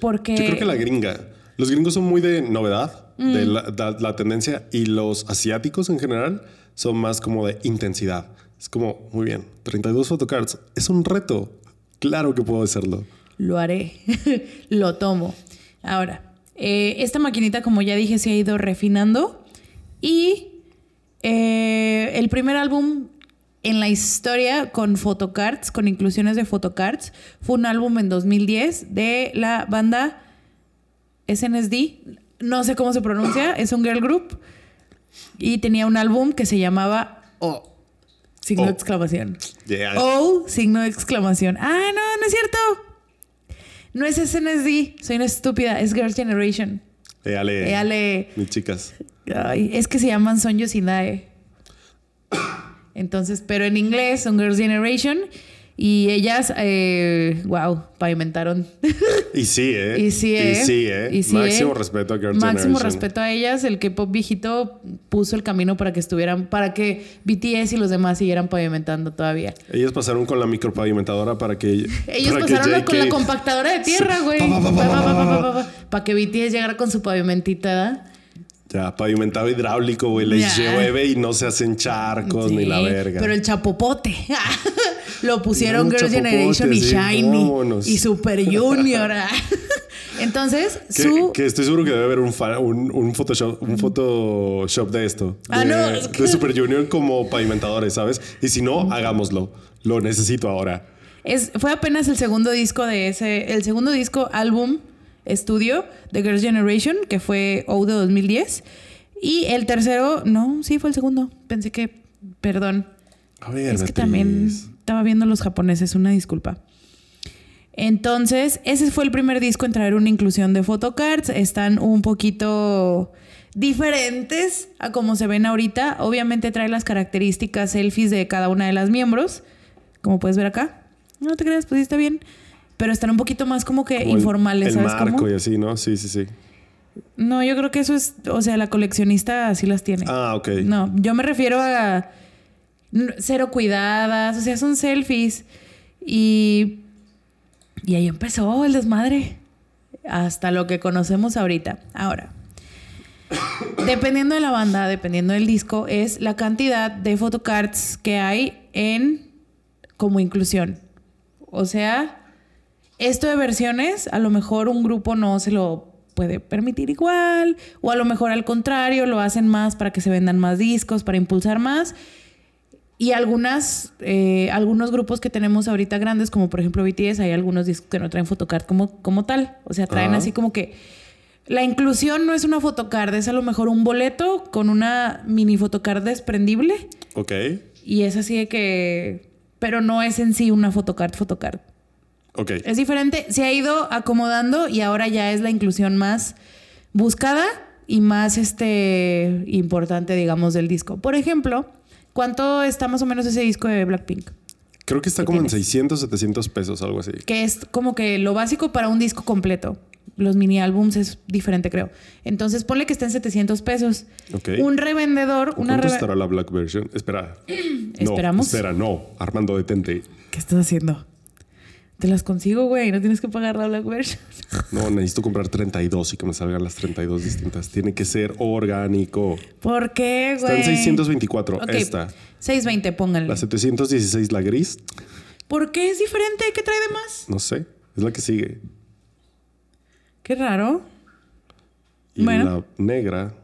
Porque- Yo creo que la gringa. Los gringos son muy de novedad, Mm. de la, da- la tendencia, y los asiáticos en general son más como de intensidad. Es como, muy bien, 32 photocards. Es un reto. Claro que puedo hacerlo. Lo haré, lo tomo. Ahora, eh, esta maquinita, como ya dije, se ha ido refinando y eh, el primer álbum en la historia con photocards, con inclusiones de photocards, fue un álbum en 2010 de la banda SNSD, no sé cómo se pronuncia, es un girl group y tenía un álbum que se llamaba O, signo de exclamación. Yeah. O, signo de exclamación. Ah, no, no es cierto. No es SNSD, soy una estúpida, es Girls' Generation. Éale. Éale. Mis chicas. Ay, es que se llaman Son Yosinae. Entonces, pero en inglés son Girls' Generation y ellas, eh, wow, pavimentaron. Y sí, ¿eh? y sí, ¿eh? Y sí, ¿eh? Y sí, Máximo ¿eh? respeto a Girls' Máximo Generation. respeto a ellas. El K-pop viejito puso el camino para que estuvieran, para que BTS y los demás siguieran pavimentando todavía. Ellos pasaron con la micropavimentadora para que. Ellos para que pasaron con la compactadora de tierra, güey. Pa, pa, pa, pa, pa, pa. Para que BTS llegara con su pavimentita, ¿verdad? Ya, pavimentado hidráulico, güey. Les llueve y no se hacen charcos ni la verga. Pero el chapopote. Lo pusieron Un Girls' Generation y sí, Shiny. vámonos. Y Super Junior. Entonces, Que, su. que estoy seguro que debe haber un, fa- un, un Photoshop, un Photoshop de esto. Ah, de, no, de Super Junior como pavimentadores, ¿sabes? Y si no, hagámoslo. Lo necesito ahora. Es, fue apenas el segundo disco de ese. El segundo disco, álbum, estudio de Girls' Generation, que fue O de 2010. Y el tercero, no, sí fue el segundo. Pensé que. Perdón. A ver, Es que Beatriz. también estaba viendo los japoneses, una disculpa. Entonces, ese fue el primer disco en traer una inclusión de photocards. Están un poquito diferentes a como se ven ahorita. Obviamente trae las características selfies de cada una de las miembros, como puedes ver acá. No te creas, pues sí está bien. Pero están un poquito más como que Como el- informales, el, ¿sabes marco cómo? y así, ¿no? Sí, sí, sí. No, yo creo que eso es, o sea, la coleccionista así las tiene. Ah, ok. No, yo me refiero a cero cuidadas, o sea, son selfies. Y, y ahí empezó el desmadre. Hasta lo que conocemos ahorita. Ahora, dependiendo de la banda, dependiendo del disco, es la cantidad de photocards que hay en como inclusión. O sea, esto de versiones, a lo mejor un grupo no se lo puede permitir igual, o a lo mejor al contrario, lo hacen más para que se vendan más discos, para impulsar más. Y algunas, eh, algunos grupos que tenemos ahorita grandes, como por ejemplo BTS, hay algunos discos que no traen photocard como, como tal. O sea, traen Ah. así como que la inclusión no es una photocard, es a lo mejor un boleto con una mini photocard desprendible. Ok. Y es así de que. Pero no es en sí una photocard, photocard. Ok. Es diferente. Se ha ido acomodando y ahora ya es la inclusión más buscada y más este importante, digamos, del disco. Por ejemplo, ¿cuánto está más o menos ese disco de Blackpink? Creo que está ¿Qué como en tienes? 600, 700 pesos, algo así. Que es como que lo básico para un disco completo. Los mini álbums es diferente, creo. Entonces, ponle que está en 700 pesos. Ok. Un revendedor, una ¿Cuánto reve- estará la Black Version? Espera. No, Esperamos. espera, no. Armando, detente. ¿Qué estás haciendo? Te las consigo, güey. No tienes que pagar la Black Version. No, necesito comprar 32 y que me salgan las 32 distintas. Tiene que ser orgánico. ¿Por qué, Está güey? en 624. Ok, Esta. 620, pónganle. La 716, la gris. ¿Por qué es diferente? ¿Qué trae de más? No sé. Es la que sigue. Qué raro. Y Bueno. la negra.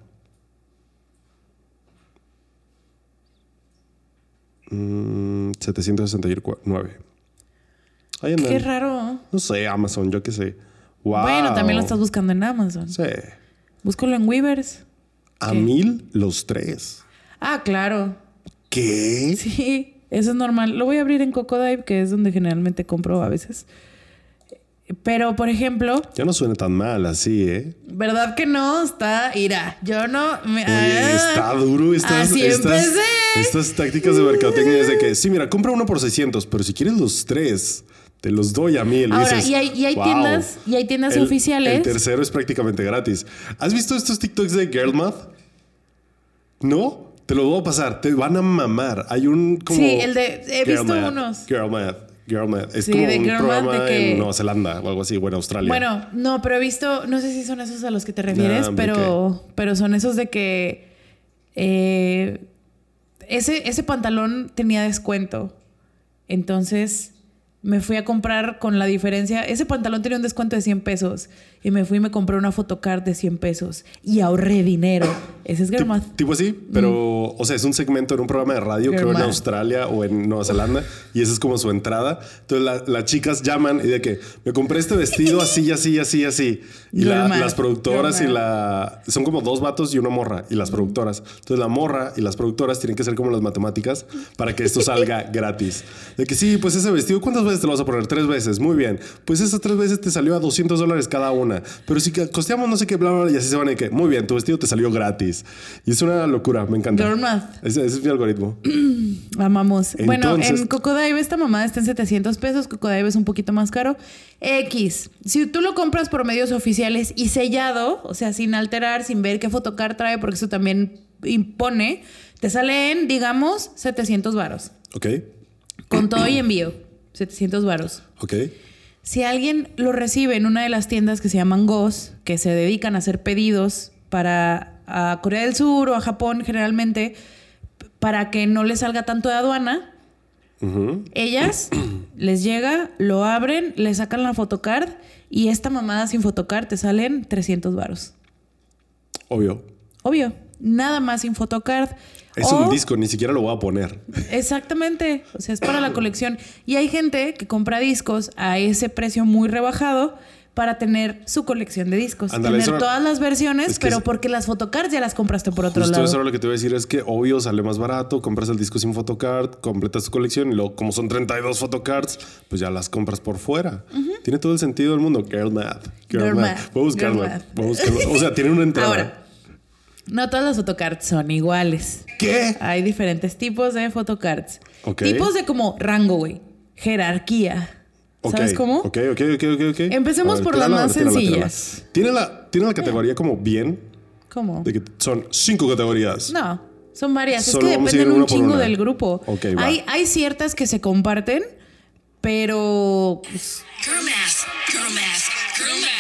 mm, 769. Ahí. Qué raro. No sé, Amazon, yo qué sé. Wow. Bueno, también lo estás buscando en Amazon. Sí. Búscalo en Weavers. A ¿Qué? mil los tres. Ah, claro. ¿Qué? Sí, eso es normal. Lo voy a abrir en Cocodive, que es donde generalmente compro a veces. Pero, por ejemplo, Ya no suena tan mal así, ¿eh? ¿verdad que no? Está, ira. Yo no. Me, Oye, ah, está duro estas, Así estas, empecé. estas tácticas de mercadotecnia es de que, sí, mira, compra uno por 600, pero si quieres los tres, te los doy a mil. Ahora, dices, y hay, y hay "Wow". tiendas, y hay tiendas El- oficiales. El tercero es prácticamente gratis. ¿Has visto estos TikToks de Girl Math? ¿No? Te lo voy a pasar. Te van a mamar. Hay un como... Sí, el de- he Girl visto Math, unos. Girl Math. Girl Math. Es Sí, como de un Girl Math, programa de que- en Nueva Zelanda o algo así, o en Australia. Bueno, no, pero he visto, no sé si son esos a los que te refieres, Nah, pero, pero son esos de que eh, ese, ese pantalón tenía descuento. Entonces me fui a comprar con la diferencia. Ese pantalón tenía un descuento de 100 pesos. Y me fui y me compré una photocard de 100 pesos. Y ahorré dinero. Ese es Tip- Girl Math. Tipo así, pero, o sea, es un segmento en un programa de radio, Girl creo en. Australia o en Nueva Zelanda, y esa es como su entrada. Entonces la- las chicas llaman y de que me compré este vestido así, así, así, así. Y la- las productoras girl y la. Son como dos vatos y una morra, y las productoras. Entonces la morra y las productoras tienen que ser como las matemáticas para que esto salga gratis. De que sí, pues ese vestido, ¿cuántas veces te lo vas a poner? Tres veces. Muy bien. Pues esas tres veces te salió a 200 dólares cada una. Pero si costeamos no sé qué, bla, bla, bla, y así se van de que, muy bien, tu vestido te salió gratis. Y es una locura, me encanta. Math. Ese, ese es mi algoritmo. Amamos. bueno, en Cocodive esta mamada está en 700 pesos. Cocodive es un poquito más caro. X. Si tú lo compras por medios oficiales y sellado, o sea, sin alterar, sin ver qué photocard trae, porque eso también impone, te sale en, digamos, 700 varos. Ok, Con todo y envío. 700 varos. ok. Si alguien lo recibe en una de las tiendas que se llaman GOS, que se dedican a hacer pedidos para a Corea del Sur o a Japón generalmente, para que no les salga tanto de aduana, ellas les llega, lo abren, le sacan la photocard y esta mamada sin photocard te salen 300 varos. Obvio. Obvio, nada más sin photocard. Es O- un disco, ni siquiera lo voy a poner. Exactamente. O sea, es para la colección. Y hay gente que compra discos a ese precio muy rebajado para tener su colección de discos. Tener todas las versiones, es que pero porque las photocards ya las compraste por otro Justo lado. eso era lo que te iba a decir, es que obvio sale más barato, compras el disco sin photocard, completas tu colección y luego como son 32 photocards, pues ya las compras por fuera. Tiene todo el sentido del mundo. Girl math. Girl, Girl math. math, Voy a buscarlo. Voy a. O sea, tiene una entrada. Ahora, no todas las photocards son iguales. ¿Qué? Hay diferentes tipos de photocards. Ok. Tipos de como rango, güey. Jerarquía. Ok, ¿Sabes cómo? Ok, ok, ok, ok, ok. Empecemos ver, por las más tírala, sencillas. tírala. Tiene la, tiene la categoría como bien, ¿Cómo? de que son cinco categorías. No, son varias. Solo es que dependen un chingo una. del grupo. Hay, hay ciertas que se comparten, pero pues, Girl math, girl math, girl math.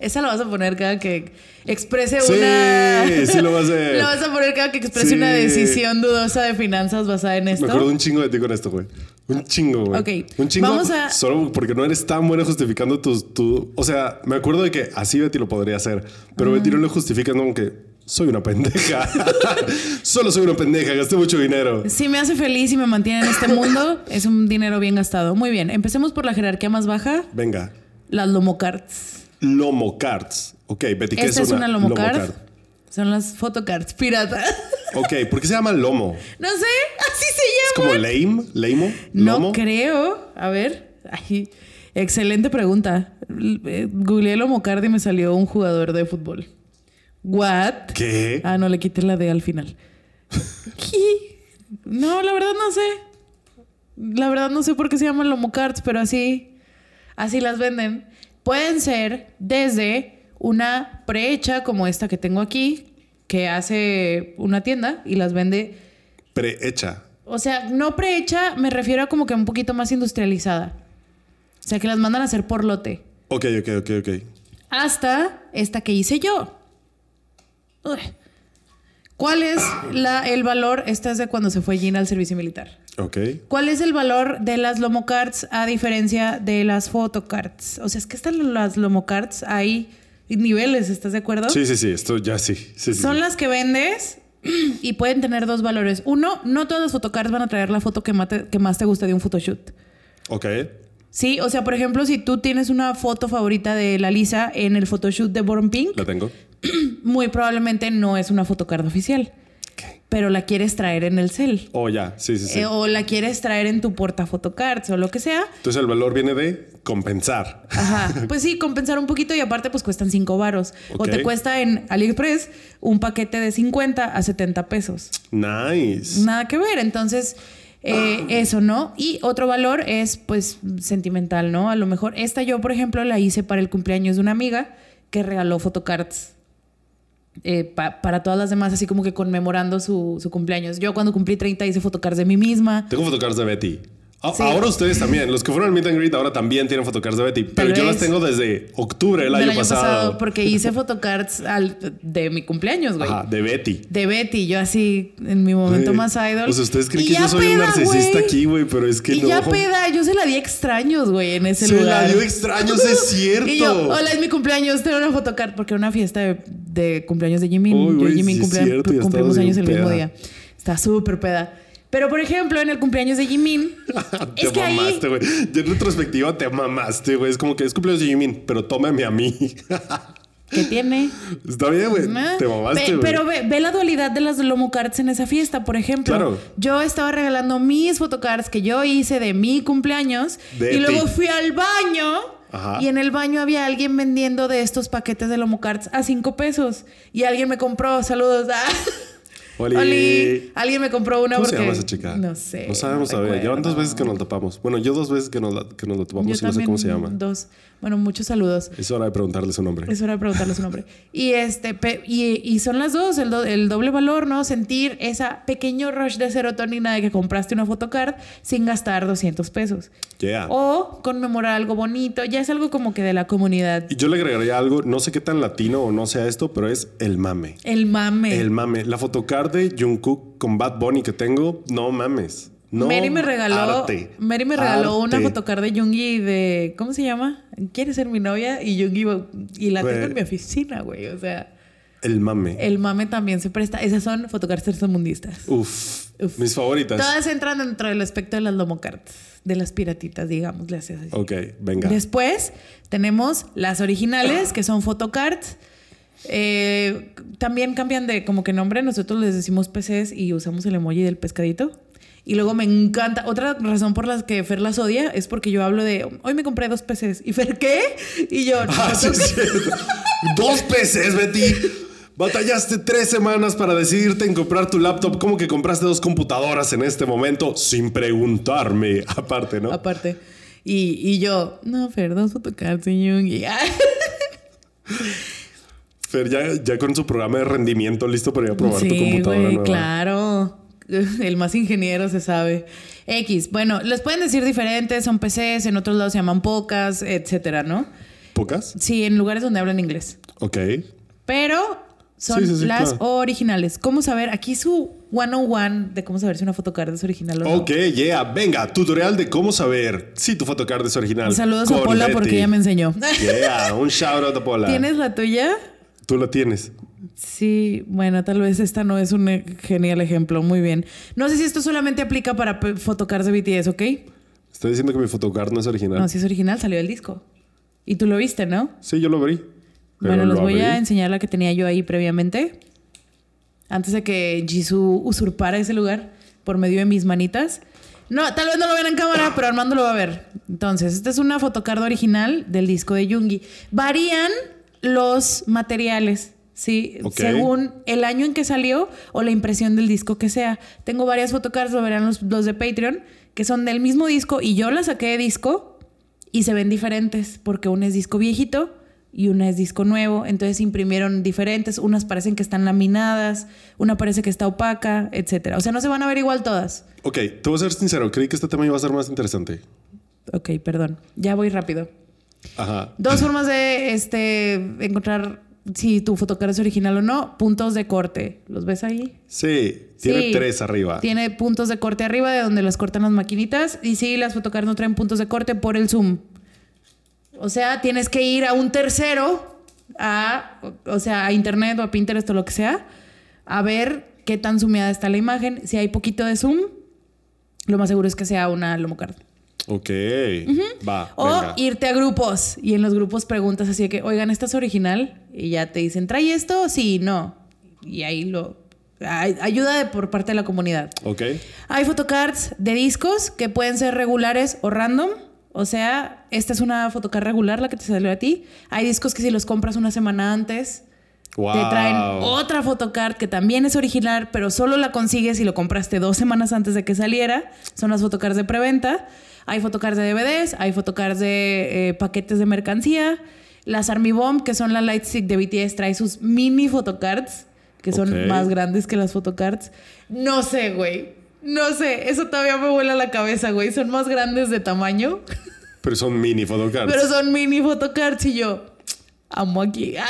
Esa la vas a poner cada que exprese Sí, una. sí lo vas a hacer. La vas a poner cada que exprese Sí. una decisión dudosa de finanzas basada en Me esto. acuerdo un chingo de ti con esto, güey. Un chingo, güey. Ok, Un chingo. vamos a- Solo porque no eres tan buena justificando tus. Tu, o sea, me acuerdo de que así Betty lo podría hacer. Pero Betty no lo justifica como que soy una pendeja. Solo soy una pendeja, gasté mucho dinero. Si me hace feliz y me mantiene en este mundo, es un dinero bien gastado. Muy bien, empecemos por la jerarquía más baja, Venga. Las lomocards. Lomo cards. Ok, Betty, ¿qué Esta es, es una lomocard. Son las photocards piratas. Ok, ¿por qué se llama lomo? no sé, así se ¿Es llama. como lame? ¿Lamo? No creo. A ver. Ay, excelente pregunta. Eh, Googleé lomocard y me salió un jugador de fútbol. What? ¿Qué? Ah, no, le quité la D al final. no, la verdad no sé. La verdad no sé por qué se llaman lomocards, pero así, así las venden. Pueden ser desde una prehecha como esta que tengo aquí, que hace una tienda y las vende. Prehecha. O sea, no prehecha, me refiero a como que un poquito más industrializada. O sea, que las mandan a hacer por lote. Ok, ok, ok, ok. Hasta esta que hice yo. Uy. ¿Cuál es la- el valor? Esta es de cuando se fue Gina al servicio militar. Ok. ¿Cuál es el valor de las lomocards a diferencia de las photocards? O sea, es que están las lomocards, hay niveles, ¿estás de acuerdo? Sí, sí, sí, esto ya sí. sí, Son sí. las que vendes y pueden tener dos valores. Uno, no todas las photocards van a traer la foto que, mate- que más te gusta de un photoshoot. Ok. Sí, o sea, por ejemplo, si tú tienes una foto favorita de la Lisa en el photoshoot de Born Pink, La tengo. muy probablemente no es una photocard oficial, pero la quieres traer en el cel. Oh, ya. Sí, sí, sí. Eh, o la quieres traer en tu porta photocards o lo que sea. Entonces el valor viene de compensar. Ajá. Pues sí, compensar un poquito y aparte pues cuestan 5 varos. O te cuesta en AliExpress un paquete de 50 a 70 pesos. Nice. Nada que ver. Entonces, eh, eso, ¿no? Y otro valor es, pues, sentimental, ¿no? A lo mejor, esta yo, por ejemplo, la hice para el cumpleaños de una amiga que regaló photocards. Eh, pa- para todas las demás, así como que conmemorando su, su cumpleaños. Yo cuando cumplí 30 hice photocards de mí misma. Tengo fotocards de Betty. A- Sí. Ahora ustedes también. Los que fueron al Meet and Greet ahora también tienen fotocards de Betty. Pero yo las tengo desde octubre del del año, pasado. porque hice photocards al- de mi cumpleaños, güey. Ajá, de Betty. De Betty, yo así en mi momento más idol. O sea, ustedes creen Y que yo soy un narcisista aquí, güey, pero es que y no. ya peda, yo se la di extraños, güey, en ese Se lugar. la dio extraños, es cierto. Y yo, hola, es mi cumpleaños, tengo una photocard porque era una fiesta de, de cumpleaños de Jimin. Uy, yo y Jimin sí cumplea- cierto, cumplimos años el bien mismo peda. día. Está súper peda. Pero, por ejemplo, en el cumpleaños de Jimin, te es que ahí... mamaste, güey. Ya en retrospectiva te mamaste, güey. Es como que es cumpleaños de Jimin, pero tómame a mí. ¿Qué tiene? Está bien, güey. Ah, Te mamaste, güey. Pero ve, ve la dualidad de las lomocards en esa fiesta, por ejemplo. Claro. Yo estaba regalando mis photocards que yo hice de mi cumpleaños De y luego ti. fui al baño Ajá. y en el baño había alguien vendiendo de estos paquetes de lomocards a cinco pesos y alguien me compró. Saludos. Ah. Oli. Oli. Alguien me compró una ¿Cómo porque se llama esa chica? no sé. No sabemos no todavía. Llevan dos veces que nos la topamos. Bueno, yo dos veces que nos la, que nos la topamos Yo y no sé cómo se llama. Dos. Bueno, muchos saludos. Es hora de preguntarle su nombre. Es hora de preguntarle su nombre. Y este y, y son las dos, el, do- el doble valor, ¿no? Sentir esa pequeño rush de serotonina de que compraste una photocard sin gastar 200 pesos. Yeah. O conmemorar algo bonito. Ya es algo como que de la comunidad. Y yo le agregaría algo, no sé qué tan latino o no sea esto, pero es el mame. El mame. El mame. La photocard de Jungkook con Bad Bunny que tengo, no mames. No Mary me regaló, arte. Mary me regaló una Arte. photocard de Jungi de ¿cómo se llama? ¿Quieres ser mi novia? Y Jungi va- y la tengo en mi oficina, güey. O sea, El mame. el mame también se presta. Esas son photocards tercermundistas. Uf, Uf. Mis favoritas. Todas entran dentro del aspecto de las lomocards, de las piratitas, digamos, le haces así. Ok, venga. Después tenemos las originales, que son photocards. Eh, también cambian de como que nombre. Nosotros les decimos PCs y usamos el emoji del pescadito. Y luego me encanta. Otra razón por la que Fer las odia es porque yo hablo de hoy me compré dos PCs. ¿Y Fer qué? Y yo. Ah, sí, cierto. Dos peces, Betty. Batallaste tres semanas para decidirte en comprar tu laptop. ¿Cómo que compraste dos computadoras en este momento sin preguntarme? Aparte, ¿no? Aparte. Y, y yo, no, Fer, dos photocards y. Fer, ya, ya con su programa de rendimiento listo para ir a probar tu computadora güey, nueva. claro. El más ingeniero se sabe. X, bueno, les pueden decir diferentes, son PCs, en otros lados se llaman pocas, etcétera, ¿no? ¿Pocas? Sí, en lugares donde hablan inglés. Ok. Pero son Sí, sí, sí, las claro. originales. ¿Cómo saber? Aquí su 101 de cómo saber si una photocard es original o no. Ok, yeah, venga, tutorial de cómo saber si tu photocard es original. Saludos a con Pola porque ella me enseñó. Yeah, un shout out a Pola. ¿Tienes la tuya? Tú la tienes. Sí, bueno, tal vez esta no es un e- genial ejemplo. Muy bien. No sé si esto solamente aplica para photocards de BTS, ¿ok? Estoy diciendo que mi photocard no es original. No, si es original, salió el disco. Y tú lo viste, ¿no? Sí, yo lo abrí. Bueno, lo los voy a enseñar la que tenía yo ahí previamente. Antes de que Jisoo usurpara ese lugar por medio de mis manitas. No, tal vez no lo vean en cámara, pero Armando lo va a ver. Entonces, esta es una fotocarda original del disco de Jungi. Varían los materiales, ¿sí? Según el año en que salió o la impresión del disco que sea. Tengo varias fotocards, lo verán los, los de Patreon, que son del mismo disco y yo las saqué de disco y se ven diferentes porque una es disco viejito y una es disco nuevo. Entonces imprimieron diferentes. Unas parecen que están laminadas, una parece que está opaca, etcétera. O sea, no se van a ver igual todas. Ok, te voy a ser sincero. Creí que este tema iba a ser más interesante. Ok, perdón. Ya voy rápido. Ajá. Dos formas de este, encontrar si tu fotocard es original o no. Puntos de corte. ¿Los ves ahí? Sí, tiene Sí. tres arriba. Tiene puntos de corte arriba de donde las cortan las maquinitas. Y sí, las fotocards no traen puntos de corte por el zoom. O sea, tienes que ir a un tercero, a, o sea, a internet o a Pinterest o lo que sea, a ver qué tan zoomeada está la imagen. Si hay poquito de zoom, lo más seguro es que sea una lomocard. Ok. Va. O venga. irte a grupos y en los grupos preguntas así de que, oigan, ¿esta es original? Y ya te dicen, ¿trae esto? Sí, no. Y ahí lo... ay- Ayuda de- por parte de la comunidad. Ok. Hay photocards de discos que pueden ser regulares o random. O sea, esta es una photocard regular, la que te salió a ti. Hay discos que si los compras una semana antes, Wow. te traen otra photocard que también es original, pero solo la consigues si lo compraste dos semanas antes de que saliera. Son las photocards de preventa. Hay photocards de DVDs, hay photocards de eh, paquetes de mercancía. Las Army Bomb, que son la Lightstick de BTS, trae sus mini photocards, que son Ok. más grandes que las photocards. No sé, güey. No sé, eso todavía me vuela la cabeza, güey. Son más grandes de tamaño, Pero son mini photocards. pero son mini photocards y yo amo aquí.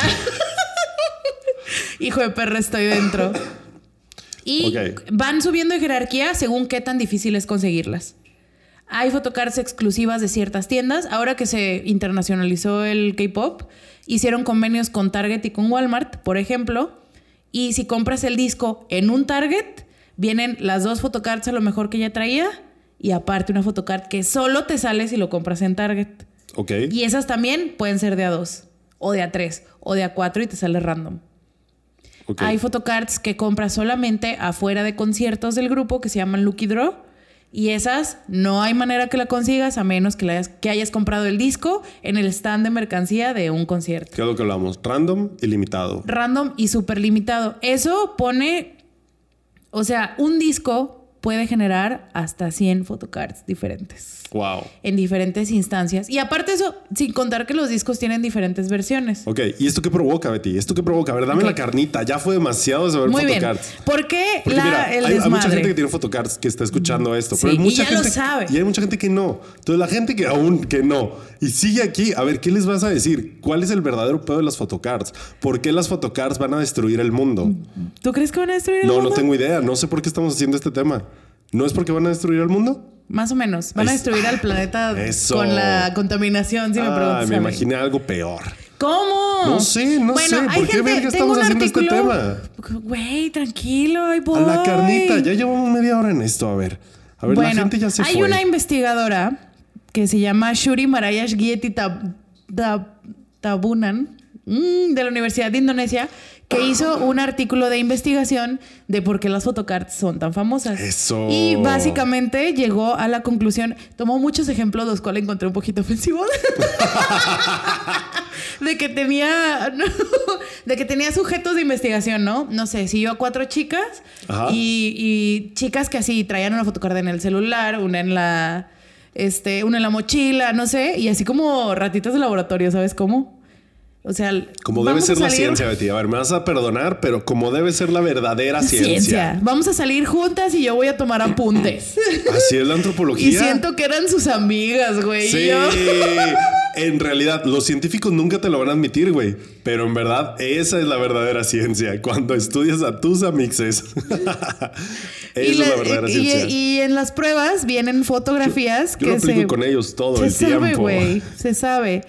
Hijo de perra, estoy dentro. Y van subiendo en jerarquía según qué tan difícil es conseguirlas. Hay photocards exclusivas de ciertas tiendas. Ahora que se internacionalizó el K-pop, hicieron convenios con Target y con Walmart, por ejemplo. Y si compras el disco en un Target, vienen las dos photocards a lo mejor que ya traía y aparte una photocard que solo te sale si lo compras en Target. Ok. Y esas también pueden ser de A2 o de A3 o de A4 y te sale random. ok. Hay photocards que compras solamente afuera de conciertos del grupo que se llaman Lucky Draw. Y esas no hay manera que la consigas a menos que, la hayas, que hayas comprado el disco en el stand de mercancía de un concierto. ¿Qué es lo que hablamos? Random y limitado. Random y súper limitado. Eso pone, o sea, un disco puede generar hasta 100 photocards diferentes Wow. en diferentes instancias. Y aparte eso, sin contar que los discos tienen diferentes versiones. Ok, ¿y esto qué provoca, Betty? ¿Esto qué provoca? A ver, dame la carnita. Ya fue demasiado de saber Muy bien. photocards. ¿Por qué Porque la, mira, el hay, hay mucha gente que tiene photocards que está escuchando esto, Sí, pero hay y mucha lo gente sabe. y hay mucha gente que no. Entonces la gente que aún que no y sigue aquí, a ver qué les vas a decir. ¿Cuál es el verdadero pedo de las photocards? ¿Por qué las photocards van a destruir el mundo? ¿Tú crees que van a destruir el No, mundo? no tengo idea. No sé por qué estamos haciendo este tema. ¿No es porque van a destruir el mundo? Más o menos. Van a destruir al planeta Eso. con la contaminación, si me Ah, preguntas. me a imaginé algo peor. ¿Cómo? No sé, no sé. hay ¿Por qué verga estamos haciendo este artículo- Güey, tranquilo, ahí A voy. la carnita. Ya llevamos media hora en esto. A ver. A ver, bueno, la gente ya se hay fue. una investigadora que se llama Shuri Marayash Gieti Tab- Tab- Tabunan mm, de la Universidad de Indonesia que hizo un artículo de investigación de por qué las photocards son tan famosas. Eso. Y básicamente llegó a la conclusión, tomó muchos ejemplos, los cuales encontré un poquito ofensivos. de que tenía no, de que tenía sujetos de investigación, ¿no? No sé, siguió a cuatro chicas y chicas que así traían una fotocard en el celular, una en la este, una en la mochila, no sé, y así como ratitas de laboratorio, ¿sabes cómo? O sea, Como debe ser la ciencia, Betty. A ver, me vas a perdonar, pero como debe ser la verdadera ciencia. Vamos a salir juntas y yo voy a tomar apuntes. Así es la antropología. y siento que eran sus amigas, güey. Sí. Yo- en realidad, los científicos nunca te lo van a admitir, güey. Pero en verdad, esa es la verdadera ciencia. Cuando estudias a tus amixes. esa Y, es la- la verdadera y- ciencia. y en las pruebas vienen fotografías Yo que lo aplico se, con ellos todo se el sabe, tiempo. güey, se sabe.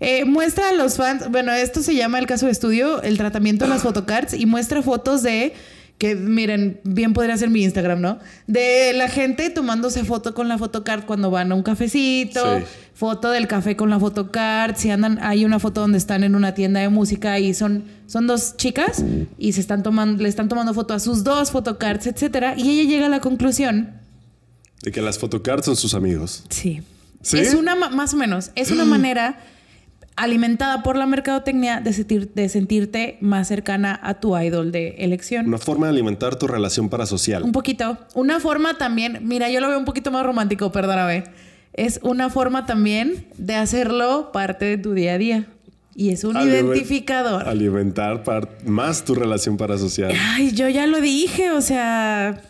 Eh, muestra a los fans, bueno, esto se llama el caso de estudio, el tratamiento de las photocards y muestra fotos de que miren, bien podría ser mi Instagram, ¿no? De la gente tomándose foto con la photocard cuando van a un cafecito, Sí. foto del café con la photocard, si andan, hay una foto donde están en una tienda de música y son, son dos chicas y se están tomando, le están tomando foto a sus dos photocards, etcétera, y ella llega a la conclusión De que las photocards son sus amigos. Sí. ¿Sí? Es una, más o menos, es una manera alimentada por la mercadotecnia de, sentir- de sentirte más cercana a tu idol de elección. Una forma de alimentar tu relación parasocial. Un poquito. Una forma también, mira, yo lo veo un poquito más romántico, perdóname. Es una forma también de hacerlo parte de tu día a día. Y es un Aliment- identificador. Alimentar más tu relación parasocial. Ay, yo ya lo dije, o sea,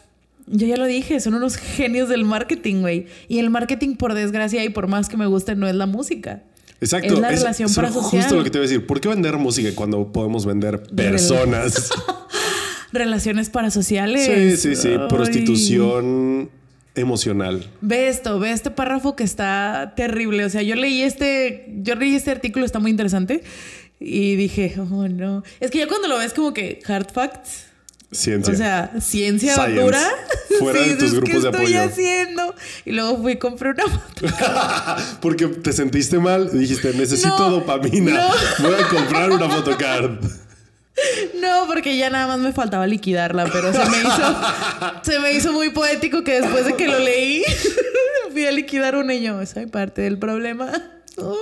yo ya lo dije, son unos genios del marketing, güey. Y el marketing, por desgracia y por más que me guste, no es la música. Exacto. Es la relación eso era parasocial. Justo lo que te iba a decir. ¿Por qué vender música cuando podemos vender personas? Relaciones parasociales. sí, sí, sí. Ay. Prostitución emocional. Ve esto, ve este párrafo que está terrible. O sea, yo leí este, yo leí este artículo, está muy interesante. Y dije, oh no. Es que ya cuando lo ves como que hard facts. Ciencia. O sea, ciencia Science. dura. Fuera de tus grupos ¿qué de estoy apoyo?" haciendo? Y luego fui y compré una moto. Porque te sentiste mal y dijiste, necesito No, dopamina. no. Voy a comprar una photocard. No, porque ya nada más me faltaba liquidarla, pero se me hizo, se me hizo muy poético que después de que lo leí, fui a liquidar una y yo, soy parte del problema. Oh.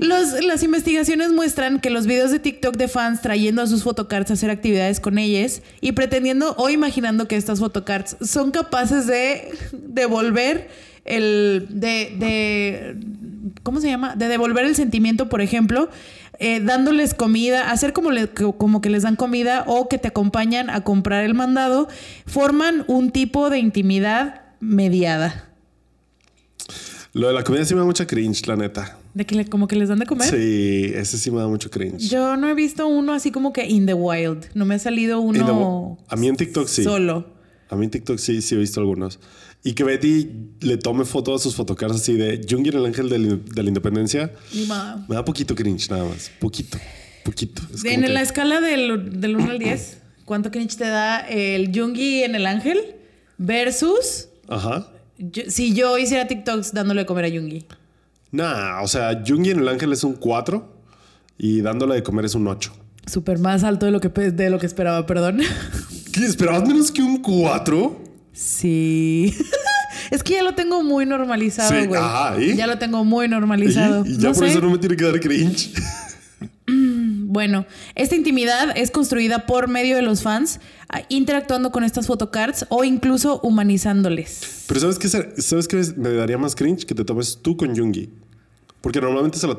Los- las investigaciones muestran que los videos de TikTok de fans trayendo a sus photocards a hacer actividades con ellas y pretendiendo o imaginando que estas photocards son capaces de devolver el de, de ¿cómo se llama? De devolver el sentimiento, por ejemplo, eh, dándoles comida, hacer como, le- como que les dan comida o que te acompañan a comprar el mandado, forman un tipo de intimidad mediada. Lo de la comida sí me da mucha cringe, la neta. De que le- como que les dan de comer. Sí, ese sí me da mucho cringe. Yo no he visto uno así como que in the wild. No me ha salido uno. no, a mí en TikTok sí. Solo. A mí en TikTok sí, sí he visto algunos. Y que Betty le tome fotos a sus fotocards así de Jung el ángel de la, de la independencia. Ni modo. Me da poquito cringe nada más. Poquito. Poquito. Es En que- la escala del, del 1 al 10, ¿cuánto cringe te da el Jungi en el ángel versus Ajá. yo- si yo hiciera TikToks dándole de comer a Jungi? Nah, o sea, Jung en el ángel es un 4 y dándole de comer es un 8. Súper más alto de lo que, de lo que esperaba, perdón. ¿Qué? ¿Esperabas menos que un 4? Sí. es que ya lo tengo muy normalizado, Sí, güey. ¿y? Ya lo tengo muy normalizado. Y, y ya No por sé. eso no me tiene que dar cringe. Bueno, esta intimidad es construida por medio de los fans, ah, interactuando con estas photocards o incluso humanizándoles. Pero ¿sabes qué, ¿sabes qué me daría más cringe? Que te tomes tú con Jungi. Porque normalmente se la,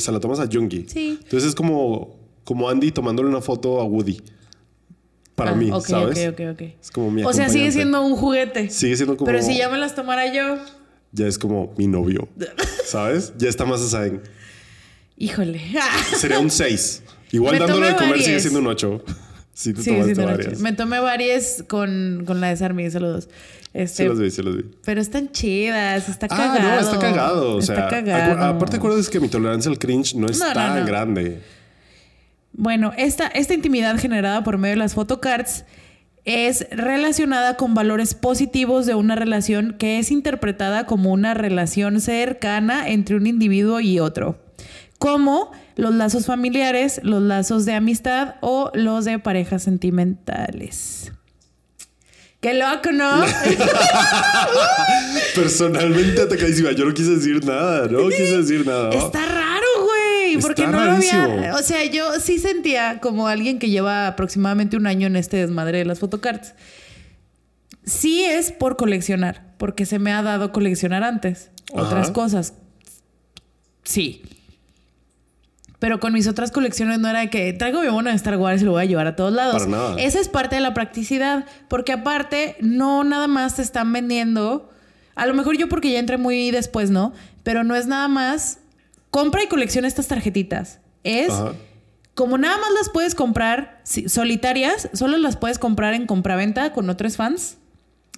se la tomas a Jungi. Sí. Entonces es como, como Andy tomándole una foto a Woody. Para Ah, mí, ok, ¿sabes? ok, ok, ok. Es como mi O sea, sigue siendo un juguete. Sigue siendo como... Pero si ya me las tomara yo, Ya es como mi novio. ¿Sabes? Ya está más así. híjole. Sería un 6. Igual Me dándole de comer sigue siendo un 8. Sí, te Sigue tomaste siendo varias. Me tomé varias con, con la de Sarmi, saludos. Este, Sí los vi, sí los vi. Pero están chidas, está Ah, cagado. no, está cagado. O Está sea, cagado. acu- aparte acuerdas que mi tolerancia al cringe no es No, no, tan no. grande. Bueno, esta, esta intimidad generada por medio de las photocards es relacionada con valores positivos de una relación que es interpretada como una relación cercana entre un individuo y otro, como los lazos familiares, los lazos de amistad o los de parejas sentimentales. ¡Qué loco, no! Personalmente atacadísima. Yo no quise decir nada, no quise decir nada. Está raro, güey, porque Está no lo había. rarísimo. O sea, yo sí sentía como alguien que lleva aproximadamente un año en este desmadre de las photocards. Sí es por coleccionar, porque se me ha dado coleccionar antes otras Ajá. cosas. Sí. Pero con mis otras colecciones no era de que traigo mi mono de Star Wars y lo voy a llevar a todos lados. Para nada. Esa es parte de la practicidad, porque aparte no nada más te están vendiendo, a lo mejor yo porque ya entré muy después, ¿no? Pero no es nada más compra y colecciona estas tarjetitas. Es Ajá. como nada más las puedes comprar si- solitarias, solo las puedes comprar en compraventa con otros fans.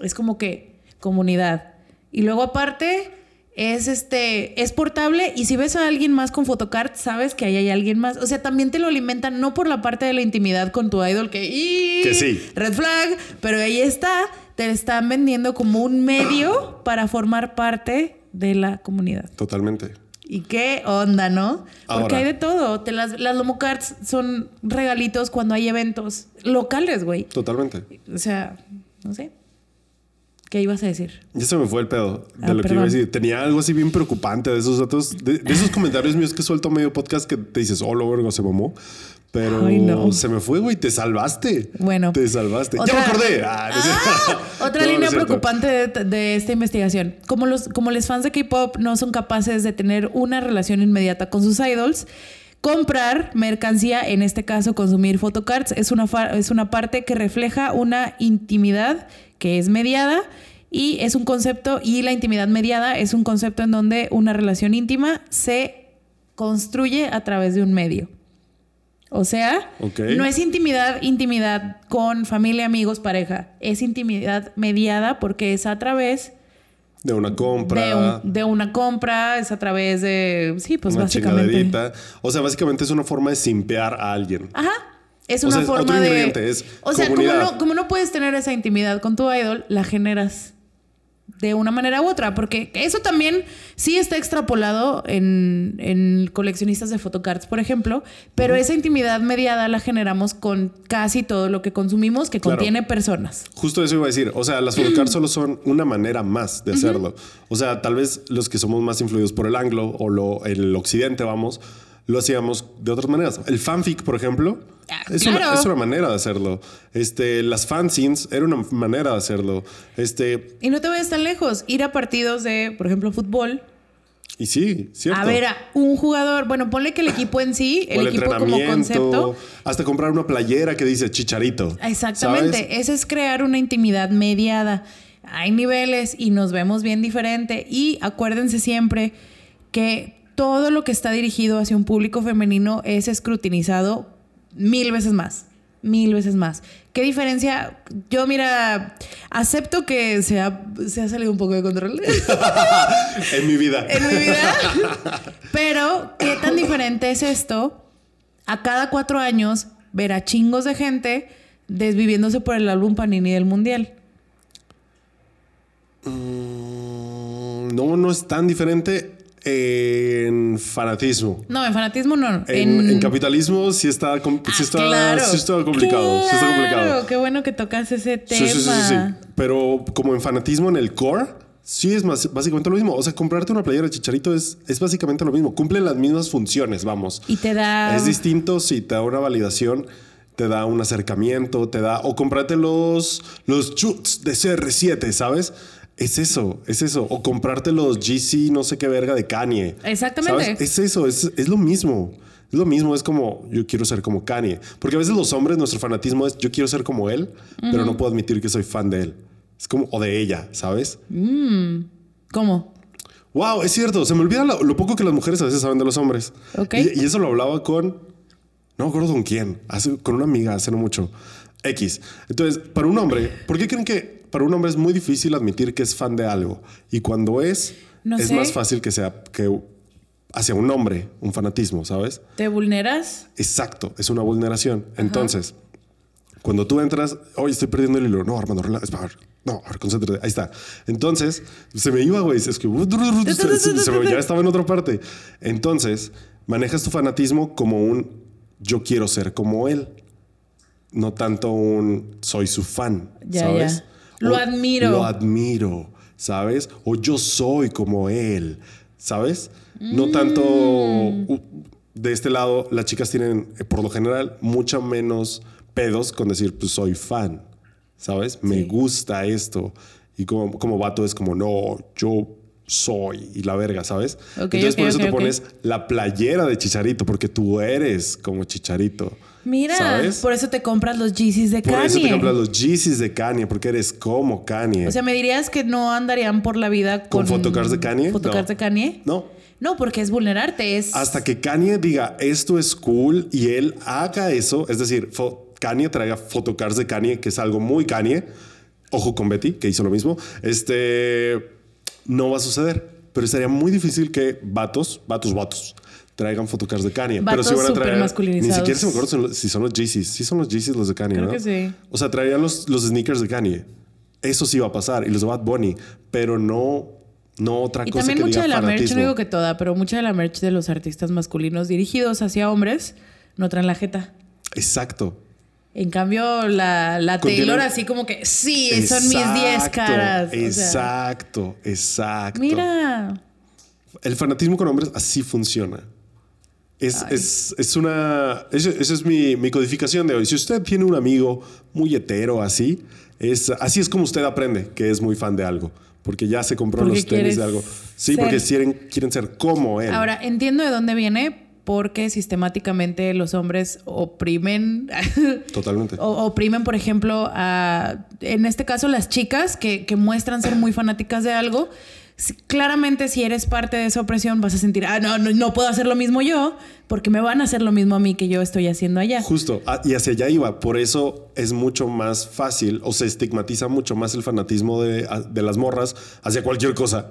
Es como que comunidad. Y luego aparte es este es portable y si ves a alguien más con photocard sabes que ahí hay alguien más. O sea, también te lo alimentan no por la parte de la intimidad con tu idol que ¡ih! Que sí. red flag, pero ahí está, te están vendiendo como un medio para formar parte de la comunidad. Totalmente. ¿Y qué onda, no? Porque hay de todo. Te las, las Lomo Cards son regalitos cuando hay eventos locales, güey. Totalmente. O sea, no sé. ¿Qué ibas a decir? Ya se me fue el pedo de Ah, lo que iba a decir. Tenía algo así bien preocupante de esos datos, de, de esos comentarios míos que suelto medio podcast que te dices, oh, lo vergo, se mamó. Pero Ay, no. se me fue, güey, te salvaste. Bueno. Te salvaste. Otra- ya me acordé. Ah, no. Ah, otra No, línea preocupante de, de esta investigación. Como los, como los fans de K-pop no son capaces de tener una relación inmediata con sus idols, comprar mercancía, en este caso consumir photocards, es una, es una parte que refleja una intimidad que es mediada y es un concepto, y la intimidad mediada es un concepto en donde una relación íntima se construye a través de un medio. O sea, no es intimidad, intimidad con familia, amigos, pareja. Es intimidad mediada porque es a través De una compra. de, un- de una compra, es a través de. Sí, pues una básicamente. O sea, básicamente es una forma de simpear a alguien. Ajá. Es O una sea, forma de. es o sea, como no, como no puedes tener esa intimidad con tu idol, la generas de una manera u otra. Porque eso también sí está extrapolado en, en coleccionistas de photocards, por ejemplo. Pero esa intimidad mediada la generamos con casi todo lo que consumimos que Claro. contiene personas. Justo eso iba a decir. O sea, las photocards solo son una manera más de hacerlo. O sea, tal vez los que somos más influidos por el anglo o lo, el occidente, vamos, lo hacíamos de otras maneras. El fanfic, por ejemplo, Ah, es, claro. una, es una manera de hacerlo. Este, las fanzines era una manera de hacerlo. Este, Y no te vayas tan lejos. Ir a partidos de, por ejemplo, fútbol. y sí, cierto. A ver a un jugador. Bueno, ponle que el equipo en sí, O el, equipo como concepto. Hasta comprar una playera que dice chicharito. Exactamente. ¿sabes? Ese es crear una intimidad mediada. Hay niveles y nos vemos bien diferente. Y acuérdense siempre que todo lo que está dirigido hacia un público femenino es escrutinizado mil veces más. Mil veces más. ¿Qué diferencia? Yo, mira, acepto que se ha, se ha salido un poco de control en mi vida. en mi vida. Pero, ¿qué tan diferente es esto? A cada cuatro años, ver a chingos de gente desviviéndose por el álbum Panini del Mundial. Mm, No, no es tan diferente en fanatismo. No, en fanatismo no. En, en capitalismo sí está, sí Ah, está, claro. sí está complicado. Sí está complicado. Claro, qué bueno que tocas ese tema. Sí, sí, sí. Pero como en fanatismo en el core, sí es más, básicamente lo mismo. O sea, comprarte una playera de chicharito es, es básicamente lo mismo. Cumple las mismas funciones, vamos. Y te da... Es distinto si te da una validación, te da un acercamiento, te da. O comprarte los, los chuts de CR7, ¿sabes? Es eso, es eso. O comprarte los GC, no sé qué verga de Kanye. Exactamente. ¿sabes? Es eso, es, es lo mismo. Es lo mismo, es como yo quiero ser como Kanye. Porque a veces los hombres, nuestro fanatismo es yo quiero ser como él, pero no puedo admitir que soy fan de él. Es como, o de ella, ¿sabes? ¿Cómo? Wow, es cierto. Se me olvida lo, lo poco que las mujeres a veces saben de los hombres. Ok. Y, y eso lo hablaba con. No me acuerdo con quién. Hace, con una amiga hace no mucho. X. Entonces, para un hombre, ¿por qué creen que para un hombre es muy difícil admitir que es fan de algo? Y cuando es, No es sé. más fácil que sea que hacia un hombre, un fanatismo, ¿sabes? ¿Te vulneras? Exacto, es una vulneración. Entonces, cuando tú entras, oye, estoy perdiendo el hilo. No, Armando, rela- es para- No, concéntrate. Ahí está. Entonces, se me iba, güey. Es que se, me- ya estaba en otra parte. Entonces, manejas tu fanatismo como un yo quiero ser como él. No tanto un soy su fan, Ya, ¿sabes? ya. Lo O admiro. Lo admiro, ¿sabes? O yo soy como él, ¿sabes? No tanto Mm. de este lado, las chicas tienen, eh, por lo general, mucho menos pedos con decir, pues soy fan, ¿sabes? Me gusta esto. Y como, como vato es como, no, yo soy y la verga, ¿sabes? Entonces por eso te pones la playera de Chicharito, porque tú eres como Chicharito. Mira, ¿sabes? por eso te compras los Yeezys de Por Kanye. eso te compras los Yeezys de Kanye, porque eres como Kanye. O sea, ¿me dirías que no andarían por la vida con... ¿Con photocards de Kanye? ¿Photocards No. de Kanye? no. No, porque es vulnerarte, es... Hasta que Kanye diga esto es cool y él haga eso, es decir, Kanye traiga photocards de Kanye, que es algo muy Kanye. Ojo con Betty, que hizo lo mismo. Este no va a suceder, pero sería muy difícil que vatos, vatos, vatos traigan photocards de Kanye. pero sí van a traer. Ni siquiera se me acuerdo si son los- si son los Yeezys. Sí son los Yeezys los de Kanye, Creo ¿no? que sí. O sea, traían los, los sneakers de Kanye. Eso sí va a pasar. Y los de Bad Bunny. Pero no, no otra Y cosa también que mucha diga de la merch, no digo que toda, pero mucha de la merch de los artistas masculinos dirigidos hacia hombres no traen la jeta. Exacto. En cambio, la, la Taylor así como que, sí, son mis 10 Exacto, caras. O sea, Exacto, exacto. mira, El fanatismo con hombres así funciona. Es, es, es una. Esa es mi, mi codificación de hoy. Si usted tiene un amigo muy hetero así, es, así es como usted aprende que es muy fan de algo. Porque ya se compró Porque los tenis de algo. Sí, ser- porque quieren, quieren ser como él. Ahora, entiendo de dónde viene porque sistemáticamente los hombres oprimen, Totalmente. o- oprimen, por ejemplo, a, en este caso, las chicas que, que muestran ser muy fanáticas de algo. Si- Claramente, si eres parte de esa opresión, vas a sentir, ah, no, no, no puedo hacer lo mismo yo, porque me van a hacer lo mismo a mí que yo estoy haciendo allá. Justo, ah, y hacia allá iba. Por eso es mucho más fácil o se estigmatiza mucho más el fanatismo de, a- de las morras hacia cualquier cosa.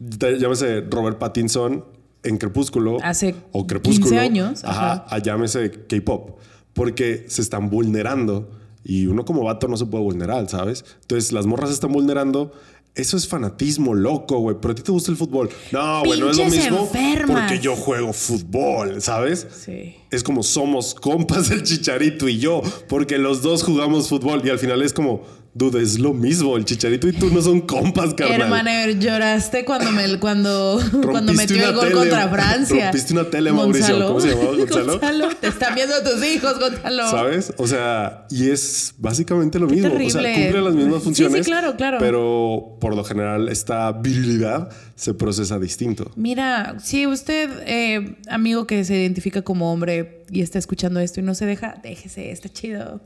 Llámese Robert Pattinson en Crepúsculo. Hace o Crepúsculo. 15 años, Ajá, ajá. llámese K-pop. Porque se están vulnerando y uno como vato no se puede vulnerar, ¿sabes? Entonces las morras se están vulnerando. Eso es fanatismo loco, güey. Pero a ti te gusta el fútbol. No, güey, no es lo mismo enfermas. porque yo juego fútbol, ¿sabes? Sí. es como somos compas el chicharito y yo, porque los dos jugamos fútbol y al final es como, dude, es lo mismo, el chicharito y tú no son compas, carnal. Hermano, lloraste cuando me cuando, cuando metió el gol tele. contra Francia. Rompiste una tele, Mauricio. ¿Cómo se llamaba? ¿Gonzalo? te están viendo tus hijos, Gonzalo. ¿Sabes? O sea, y es básicamente lo mismo. O sea, cumple las mismas Sí, funciones. sí, claro, claro. Pero por lo general, esta virilidad se procesa distinto. Mira, si usted, eh, amigo que se identifica como hombre y está escuchando esto y no se deja, déjese, está chido.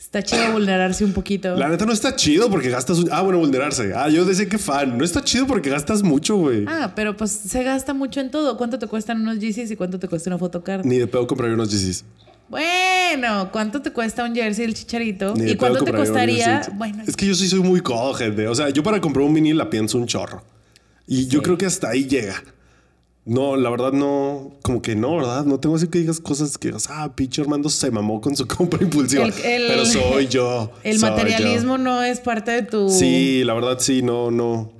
Está chido vulnerarse un poquito. La neta no está chido porque gastas. un- Ah, bueno, vulnerarse. Ah, yo decía que fan. No está chido porque gastas mucho, güey. Ah, pero pues se gasta mucho en todo. ¿Cuánto te cuestan unos Yeezys y cuánto te cuesta una photocard? Ni de pedo compraría unos Yeezys. Bueno, ¿cuánto te cuesta un jersey del chicharito? Ni de ¿Y cuánto te costaría? Bueno, Es que yo sí soy muy codo, gente. O sea, yo para comprar un vinil la pienso un chorro. Y yo creo que hasta ahí llega. No, la verdad no, como que no, ¿verdad? No tengo así que digas cosas que digas, ah, pinche Armando se mamó con su compra impulsiva. El- el- Pero soy yo. el soy yo. materialismo no es parte de tu. Sí, la verdad sí, no, no.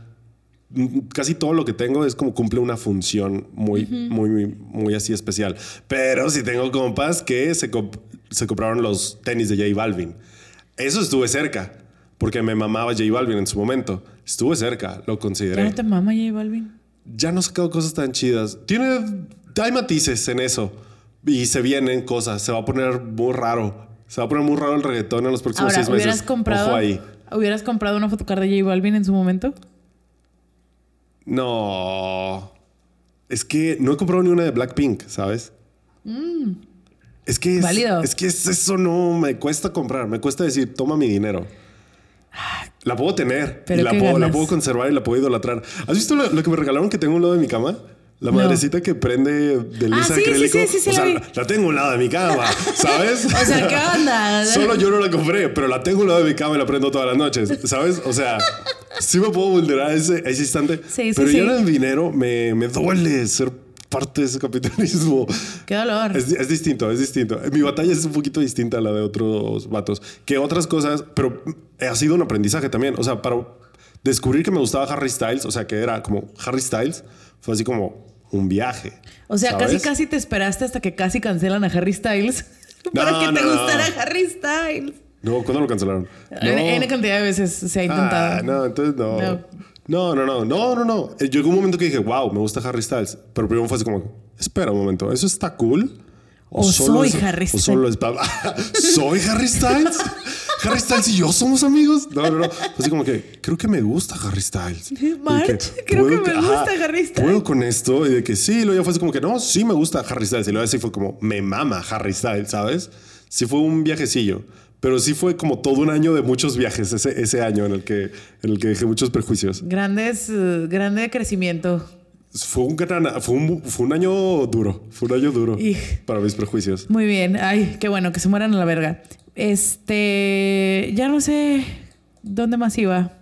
Casi todo lo que tengo es como cumple una función muy, muy, muy, muy así especial. Pero sí tengo compas que se, comp- se compraron los tenis de J Balvin. Eso estuve cerca, porque me mamaba J Balvin en su momento. Estuve cerca, lo ¿Ya consideré. no te mama J Balvin? Ya no sacado cosas tan chidas. Tiene, hay matices en eso. Y se vienen cosas. Se va a poner muy raro. Se va a poner muy raro el reggaetón en los próximos Ahora, seis meses. ¿hubieras comprado, Ojo ahí. ¿hubieras comprado una photocard de J Balvin en su momento? No. Es que no he comprado ni una de Blackpink, ¿sabes? Es que es, Mm. Válido. es que es eso no me cuesta comprar, me cuesta decir, toma mi dinero. La puedo tener y la puedo, la ganas. puedo conservar y la puedo idolatrar. ¿Has visto lo, lo que me regalaron que tengo a un lado de mi cama? La No. madrecita que prende de luz Ah, sí, acrílico. sí, sí, sí, o la sea, la, la tengo a un lado de mi cama, ¿sabes? O sea, ¿qué onda? Solo yo no la compré, pero la tengo a un lado de mi cama y la prendo todas las noches, ¿sabes? O sea, sí me puedo vulnerar a ese, a ese instante. Sí, sí, pero ya en el dinero me, me duele ser parte de ese capitalismo. Qué dolor. Es, es distinto, es distinto. Mi batalla es un poquito distinta a la de otros vatos. Que otras cosas, pero ha sido un aprendizaje también. O sea, para descubrir que me gustaba Harry Styles, o sea, que era como Harry Styles, fue así como un viaje. O sea, casi ¿sabes? casi te esperaste hasta que casi cancelan a Harry Styles para No, que te no, no. gustara Harry Styles. No, ¿cuándo lo cancelaron? En, en cantidad de veces se ha intentado. Ah, no, entonces no. No. No, no, no, no, no, no. Eh, Llegó un momento que dije, wow, me gusta Harry Styles. Pero primero fue así como, espera un momento, ¿eso está cool? O soy es- Harry O solo es ¿Soy Harry Styles? ¿Harry Styles y yo somos amigos? No, no, no. Fue así como que, creo que me gusta Harry Styles. March, que, creo ¿puedo que me gusta Harry Styles. ¿Puedo con esto? Y de que sí, luego ya fue así como que, no, sí me gusta Harry Styles. Y luego así fue como, me mama Harry Styles, ¿sabes? Sí fue un viajecillo. Pero sí fue como todo un año de muchos viajes, ese, ese año en el, que, en el que dejé muchos prejuicios. Grandes, eh, grande crecimiento. Fue un, gran, fue, un, fue un año duro. Fue un año duro Y- para mis prejuicios. Muy bien. Ay, qué bueno, que se mueran a la verga. Este. Ya no sé dónde más iba.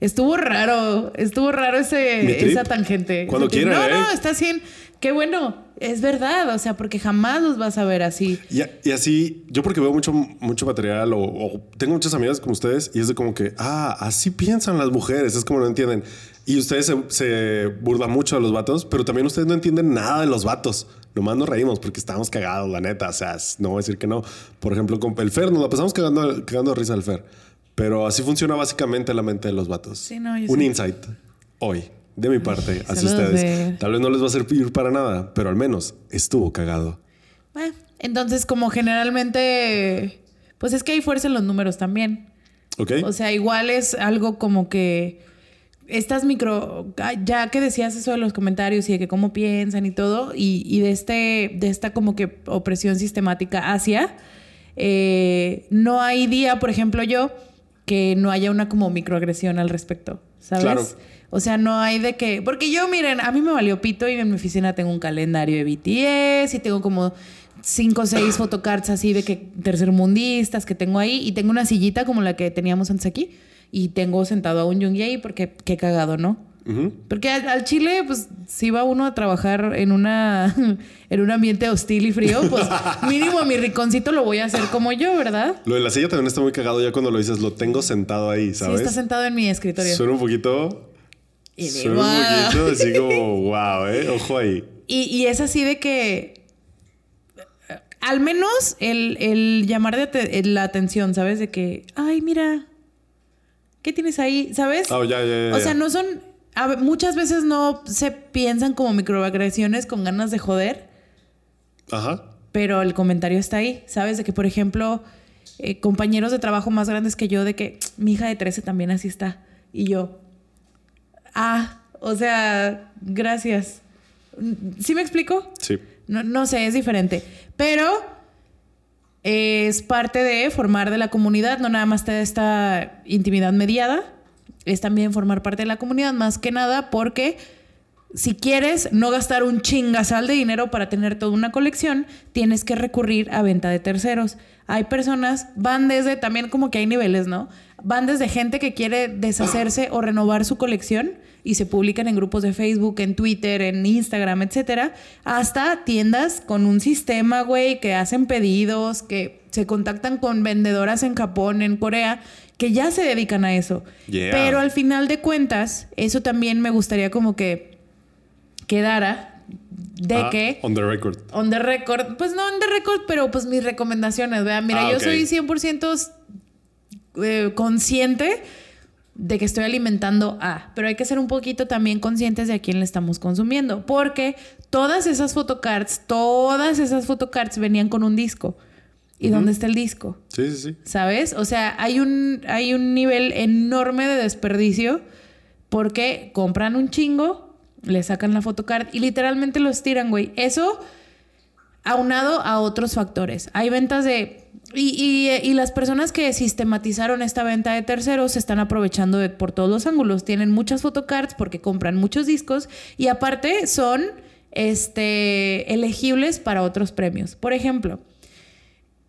Estuvo raro. Estuvo raro ese, esa tangente. Cuando quiera, No, ¿eh? no, está bien. Qué bueno. Es verdad. O sea, porque jamás los vas a ver así. Y, y así, yo porque veo mucho, mucho material o, o tengo muchas amigas como ustedes y es de como que, ah, así piensan las mujeres, es como no entienden. Y ustedes se, se burlan mucho de los vatos, pero también ustedes no entienden nada de los vatos. Nomás nos reímos porque estamos cagados, la neta. O sea, no voy a decir que no. Por ejemplo, con el Fer, nos la pasamos cagando, cagando de risa al Fer. Pero así funciona básicamente la mente de los vatos. Sí, no, Un insight hoy, de mi parte, hacia ustedes. Tal vez no les va a servir para nada, pero al menos estuvo cagado. Bueno, entonces, como generalmente. Pues es que hay fuerza en los números también. ¿Ok? O sea, igual es algo como que estas micro, ah, ya que decías eso de los comentarios y de que cómo piensan y todo, y, y de este, de esta como que opresión sistemática hacia, eh, no hay día, por ejemplo, yo, que no haya una como microagresión al respecto, ¿sabes? Claro. O sea, no hay de que. Porque yo, miren, a mí me valió pito y en mi oficina tengo un calendario de BTS y tengo como cinco o seis photocards así de que tercermundistas que tengo ahí y tengo una sillita como la que teníamos antes aquí y tengo sentado a un Jung ahí porque qué cagado, ¿no? Porque al, al Chile, pues, si va uno a trabajar en una en un ambiente hostil y frío, pues mínimo a mi riconcito lo voy a hacer como yo, ¿verdad? Lo de la silla también está muy cagado ya cuando lo dices, lo tengo sentado ahí, Sí, ¿sabes? está sentado en mi escritorio. Suena un poquito. Y un poquito así como, wow, ¿eh? Ojo ahí. Y, y es así de que. Al menos el, el llamar de la atención, ¿sabes? De que, ay, mira, ¿qué tienes ahí? ¿Sabes? Ah, ya, ya, ya, o sea, no son. a muchas veces no se piensan como microagresiones con ganas de joder, Ajá. pero el comentario está ahí, ¿sabes? De que, por ejemplo, eh, compañeros de trabajo más grandes que yo, de que mi hija de 13 también así está. Y yo, ah, o sea, gracias. ¿Sí me explico? Sí. No, no sé, es diferente. Pero es parte de formar de la comunidad, no nada más de esta intimidad mediada, es también formar parte de la comunidad, más que nada porque si quieres no gastar un chingasal de dinero para tener toda una colección, tienes que recurrir a venta de terceros. Hay personas, van desde, también como que hay niveles, ¿no? Van desde gente que quiere deshacerse o renovar su colección y se publican en grupos de Facebook, en Twitter, en Instagram, etcétera, hasta tiendas con un sistema, güey, que hacen pedidos, que se contactan con vendedoras en Japón, en Corea, que ya se dedican a eso. Yeah. Pero al final de cuentas, eso también me gustaría como que quedara de Ah, que On the record. on the record, pues no on the record, pero pues mis recomendaciones, ¿verdad? Mira, Ah, yo soy 100% eh, consciente de que estoy alimentando a, pero hay que ser un poquito también conscientes de a quién le estamos consumiendo, porque todas esas photocards, todas esas photocards venían con un disco. ¿Y dónde está el disco? Sí, sí, sí. ¿Sabes? O sea, hay un, hay un nivel enorme de desperdicio porque compran un chingo, le sacan la photocard y literalmente los tiran, güey. Eso aunado a otros factores. Hay ventas de... Y, y- y las personas que sistematizaron esta venta de terceros se están aprovechando de, por todos los ángulos. Tienen muchas photocards porque compran muchos discos y aparte son este, elegibles para otros premios. Por ejemplo,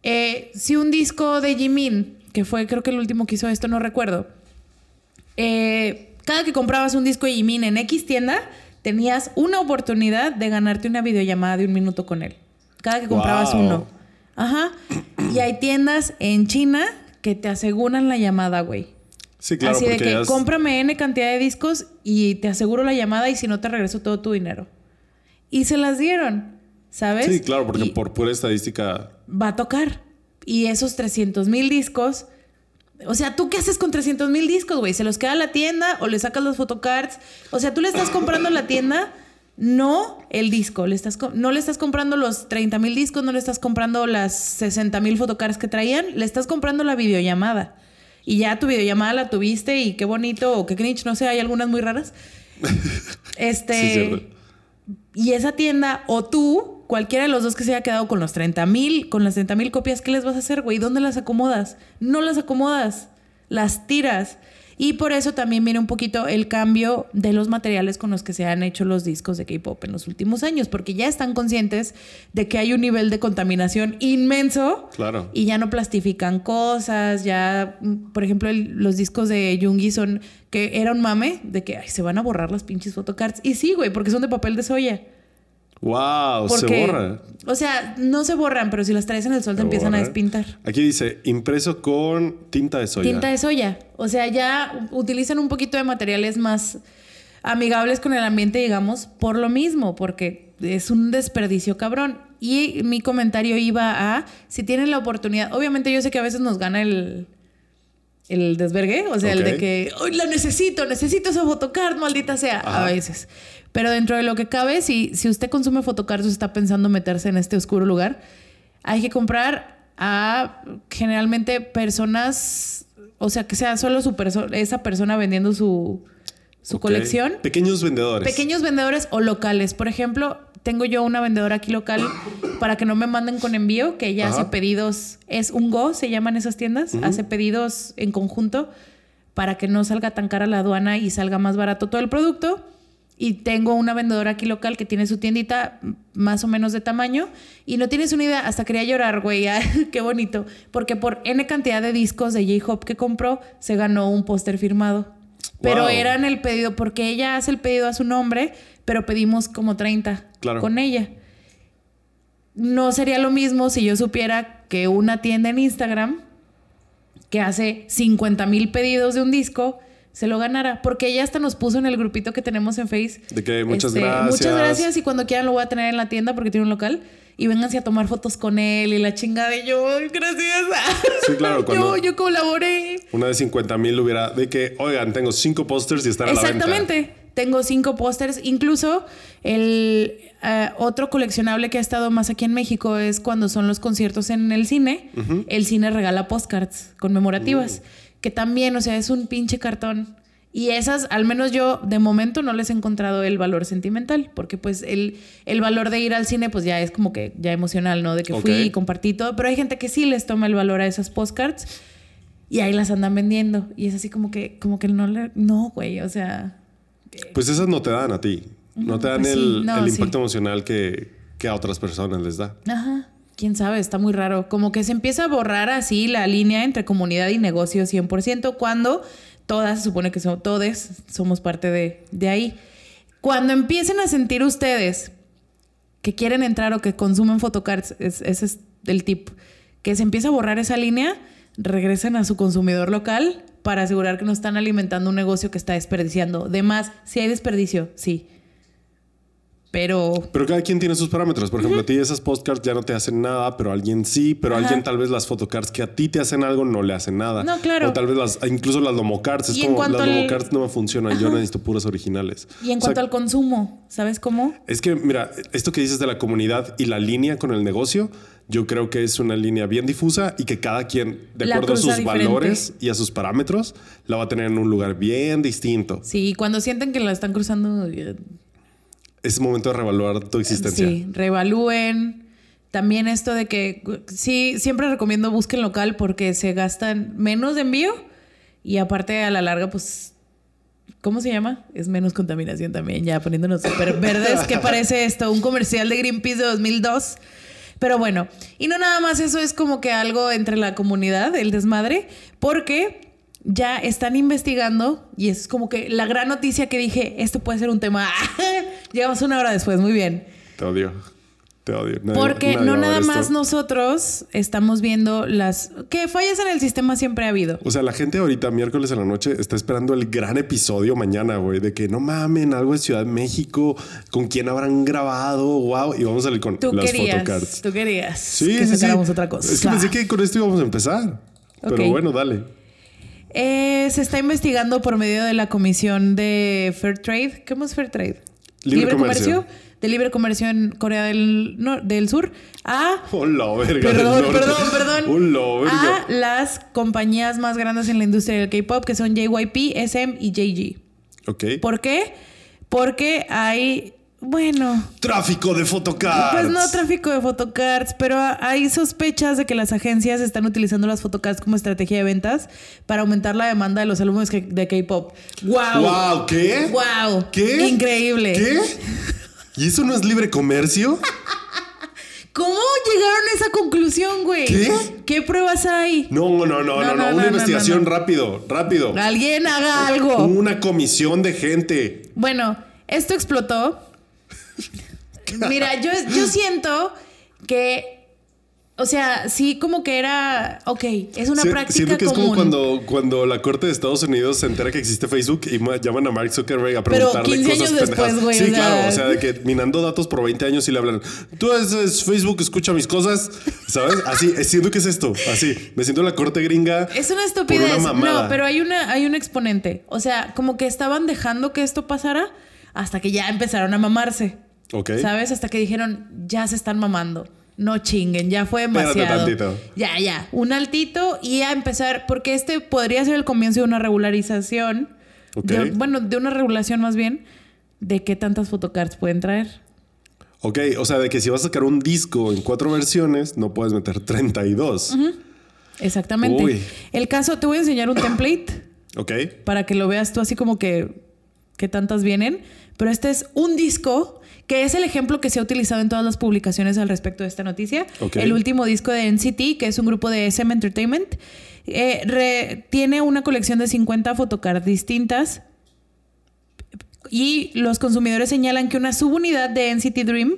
eh, si un disco de Jimin, que fue creo que el último que hizo esto, no recuerdo, eh, cada que comprabas un disco de Jimin en X tienda, tenías una oportunidad de ganarte una videollamada de un minuto con él. Cada que comprabas Wow. uno. Ajá. Y hay tiendas en China que te aseguran la llamada, güey. Sí, claro, Así de que es- cómprame N cantidad de discos y te aseguro la llamada y si no te regreso todo tu dinero. Y se las dieron, ¿sabes? Sí, claro, porque Y- por pura estadística. va a tocar. Y esos 300 mil discos. O sea, ¿tú qué haces con 300 mil discos, güey? ¿Se los queda a la tienda o le sacas los photocards? O sea, tú le estás comprando a la tienda, no el disco. Le estás co- no le estás comprando los 30 mil discos, no le estás comprando las 60 mil photocards que traían, le estás comprando la videollamada. Y ya tu videollamada la tuviste y qué bonito o qué cringe, no sé, hay algunas muy raras. Este. Sí. Y esa tienda o tú, cualquiera de los dos que se haya quedado con los 30 mil, con las 30 mil copias, ¿qué les vas a hacer, güey? ¿Dónde las acomodas? No las acomodas, las tiras. Y por eso también viene un poquito el cambio de los materiales con los que se han hecho los discos de K-pop en los últimos años, porque ya están conscientes de que hay un nivel de contaminación inmenso Claro. y ya no plastifican cosas, ya, mm, por ejemplo, el- los discos de Jungi son que era un mame de que ay, se van a borrar las pinches photocards. Y sí, güey, porque son de papel de soya. Wow, Porque, se borra. O sea, no se borran, pero si las traes en el sol te Se empiezan a despintar. Aquí dice impreso con tinta de soya. Tinta de soya. O sea, ya utilizan un poquito de materiales más amigables con el ambiente, digamos, por lo mismo, porque es un desperdicio cabrón. Y mi comentario iba a, si tienen la oportunidad, obviamente yo sé que a veces nos gana el, el desvergue, o sea, el de que, hoy la necesito, necesito esa photocard, maldita sea, Ajá. a veces. Pero dentro de lo que cabe, si, si usted consume photocards o está pensando meterse en este oscuro lugar, hay que comprar a generalmente personas, o sea, que sea solo su perso- esa persona vendiendo su, su colección. Pequeños vendedores. Pequeños vendedores o locales. Por ejemplo, tengo yo una vendedora aquí local para que no me manden con envío, que ella Ajá. hace pedidos, es un Go, se llaman esas tiendas, hace pedidos en conjunto para que no salga tan cara la aduana y salga más barato todo el producto. Y tengo una vendedora aquí local que tiene su tiendita más o menos de tamaño. Y no tienes una idea, hasta quería llorar, güey. Ay, Qué bonito. Porque por N cantidad de discos de J-Hop que compró, se ganó un póster firmado. Pero Wow. eran el pedido, porque ella hace el pedido a su nombre, pero pedimos como 30 Claro. con ella. No sería lo mismo si yo supiera que una tienda en Instagram que hace 50 mil pedidos de un disco se lo ganara. Porque ella hasta nos puso en el grupito que tenemos en Face. De que muchas este, gracias. Muchas gracias y cuando quieran lo voy a tener en la tienda porque tiene un local. Y vénganse a tomar fotos con él y la chingada de yo, "Ay, gracias. Sí, claro, cuando- yo, yo colaboré. Una de 50 mil hubiera de que, oigan, tengo cinco pósters y están a la venta. Exactamente. Tengo cinco pósters. Incluso el eh, otro coleccionable que ha estado más aquí en México es cuando son los conciertos en el cine. El cine regala postcards conmemorativas. Que también, o sea, es un pinche cartón. Y esas, al menos yo de momento no les he encontrado el valor sentimental, porque pues el, el valor de ir al cine pues ya es como que ya emocional, ¿no? De que fui y compartí todo, pero hay gente que sí les toma el valor a esas postcards y ahí las andan vendiendo. Y es así como que, como que no le, no, güey, o sea, Pues esas no te dan a ti. No te dan Pues sí, el, no, el sí. impacto emocional que, que a otras personas les da. Ajá. Quién sabe, está muy raro. Como que se empieza a borrar así la línea entre comunidad y negocio 100% cuando todas, se supone que son somos parte de, de ahí. Cuando empiecen a sentir ustedes que quieren entrar o que consumen photocards, es- ese es el tip, que se empieza a borrar esa línea, regresen a su consumidor local para asegurar que no están alimentando un negocio que está desperdiciando. De más, si hay desperdicio, sí. Pero Pero cada quien tiene sus parámetros. Por ejemplo, a ti esas postcards ya no te hacen nada, pero a alguien sí. Pero a alguien tal vez las photocards que a ti te hacen algo no le hacen nada. No, claro. O tal vez las, incluso las lomocards. Es Y como las al- lomocards no me funcionan. Yo necesito puras originales. Y en O sea, cuanto al consumo, ¿sabes cómo? Es que, mira, esto que dices de la comunidad y la línea con el negocio, yo creo que es una línea bien difusa y que cada quien, de La acuerdo a sus diferente. valores y a sus parámetros, la va a tener en un lugar bien distinto. Sí, cuando sienten que la están cruzando, eh, Es momento de revaluar tu existencia. sí, reevalúen. También esto de que sí, siempre recomiendo busquen local porque se gastan menos de envío y aparte a la larga, pues, ¿cómo se llama? Es menos contaminación también, ya poniéndonos súper verdes. ¿Qué parece esto? Un comercial de Greenpeace de 2002. Pero bueno, y no nada más eso es como que algo entre la comunidad, el desmadre, porque ya están investigando y es como que la gran noticia que dije, esto puede ser un tema. Llegamos una hora después, muy bien. Te odio. Te odio. Nadie- Porque nadie no a nada esto. más nosotros estamos viendo las... Que fallas en el sistema siempre ha habido. O sea, la gente ahorita, miércoles en la noche, está esperando el gran episodio mañana, güey, de que no mamen, algo de Ciudad de México, con quién habrán grabado, wow, y vamos a salir con Tú las querías, photocards. tú querías Sí, que sí, sí. otra cosa. Es que pensé que con esto íbamos a empezar. Pero bueno, dale. Eh, se está investigando por medio de la Comisión de Fair Trade. ¿Cómo es Fair Trade? Libre comercio. De libre comercio en Corea del, Sur a Hola, verga. Perdón, del perdón, perdón. Hola, verga. a las compañías más grandes en la industria del K-pop, que son JYP, SM y JG. Ok. ¿Por qué? Porque hay Bueno, Tráfico de photocards. pues no tráfico de photocards, pero hay sospechas de que las agencias están utilizando las photocards como estrategia de ventas para aumentar la demanda de los álbumes que- de K-pop. ¡Wow! Wow, ¿qué? ¡Wow! ¿Qué? Increíble. ¿Qué? ¿Y eso no es libre comercio? ¿Cómo llegaron a esa conclusión, güey? ¿Qué? ¿Qué pruebas hay? No, no, no, no, no, no, una investigación rápido, rápido. Alguien haga algo. Una comisión de gente. Bueno, esto explotó. Mira, yo, yo siento que, o sea, sí como que era, ok, es una Si- práctica Siento que es como cuando, cuando la corte de Estados Unidos se entera que existe Facebook y ma- llaman a Mark Zuckerberg a Pero preguntarle 15 cosas años después, pendejas. güey, Sí, o sea- claro. O sea, de que minando datos por 20 años y le hablan. Tú es, es Facebook, escucha mis cosas. ¿Sabes? Así, siento que es esto. Así. Me siento en la corte gringa. Es una estupidez. Una no, pero hay una, hay un exponente. O sea, como que estaban dejando que esto pasara hasta que ya empezaron a mamarse. ¿Sabes? Hasta que dijeron, ya se están mamando. No chinguen, ya fue demasiado. tantito. Ya, ya. Un altito y a empezar, porque este podría ser el comienzo de una regularización. De- bueno, de una regulación más bien, de qué tantas photocards pueden traer. Ok, o sea, de que si vas a sacar un disco en cuatro versiones, no puedes meter 32. Exactamente. Uy. El caso, te voy a enseñar un template. Ok. para que lo veas tú así como que qué tantas vienen. Pero este es un disco que es el ejemplo que se ha utilizado en todas las publicaciones al respecto de esta noticia. El último disco de NCT, que es un grupo de SM Entertainment, eh, re- tiene una colección de 50 fotocards distintas. Y los consumidores señalan que una subunidad de NCT Dream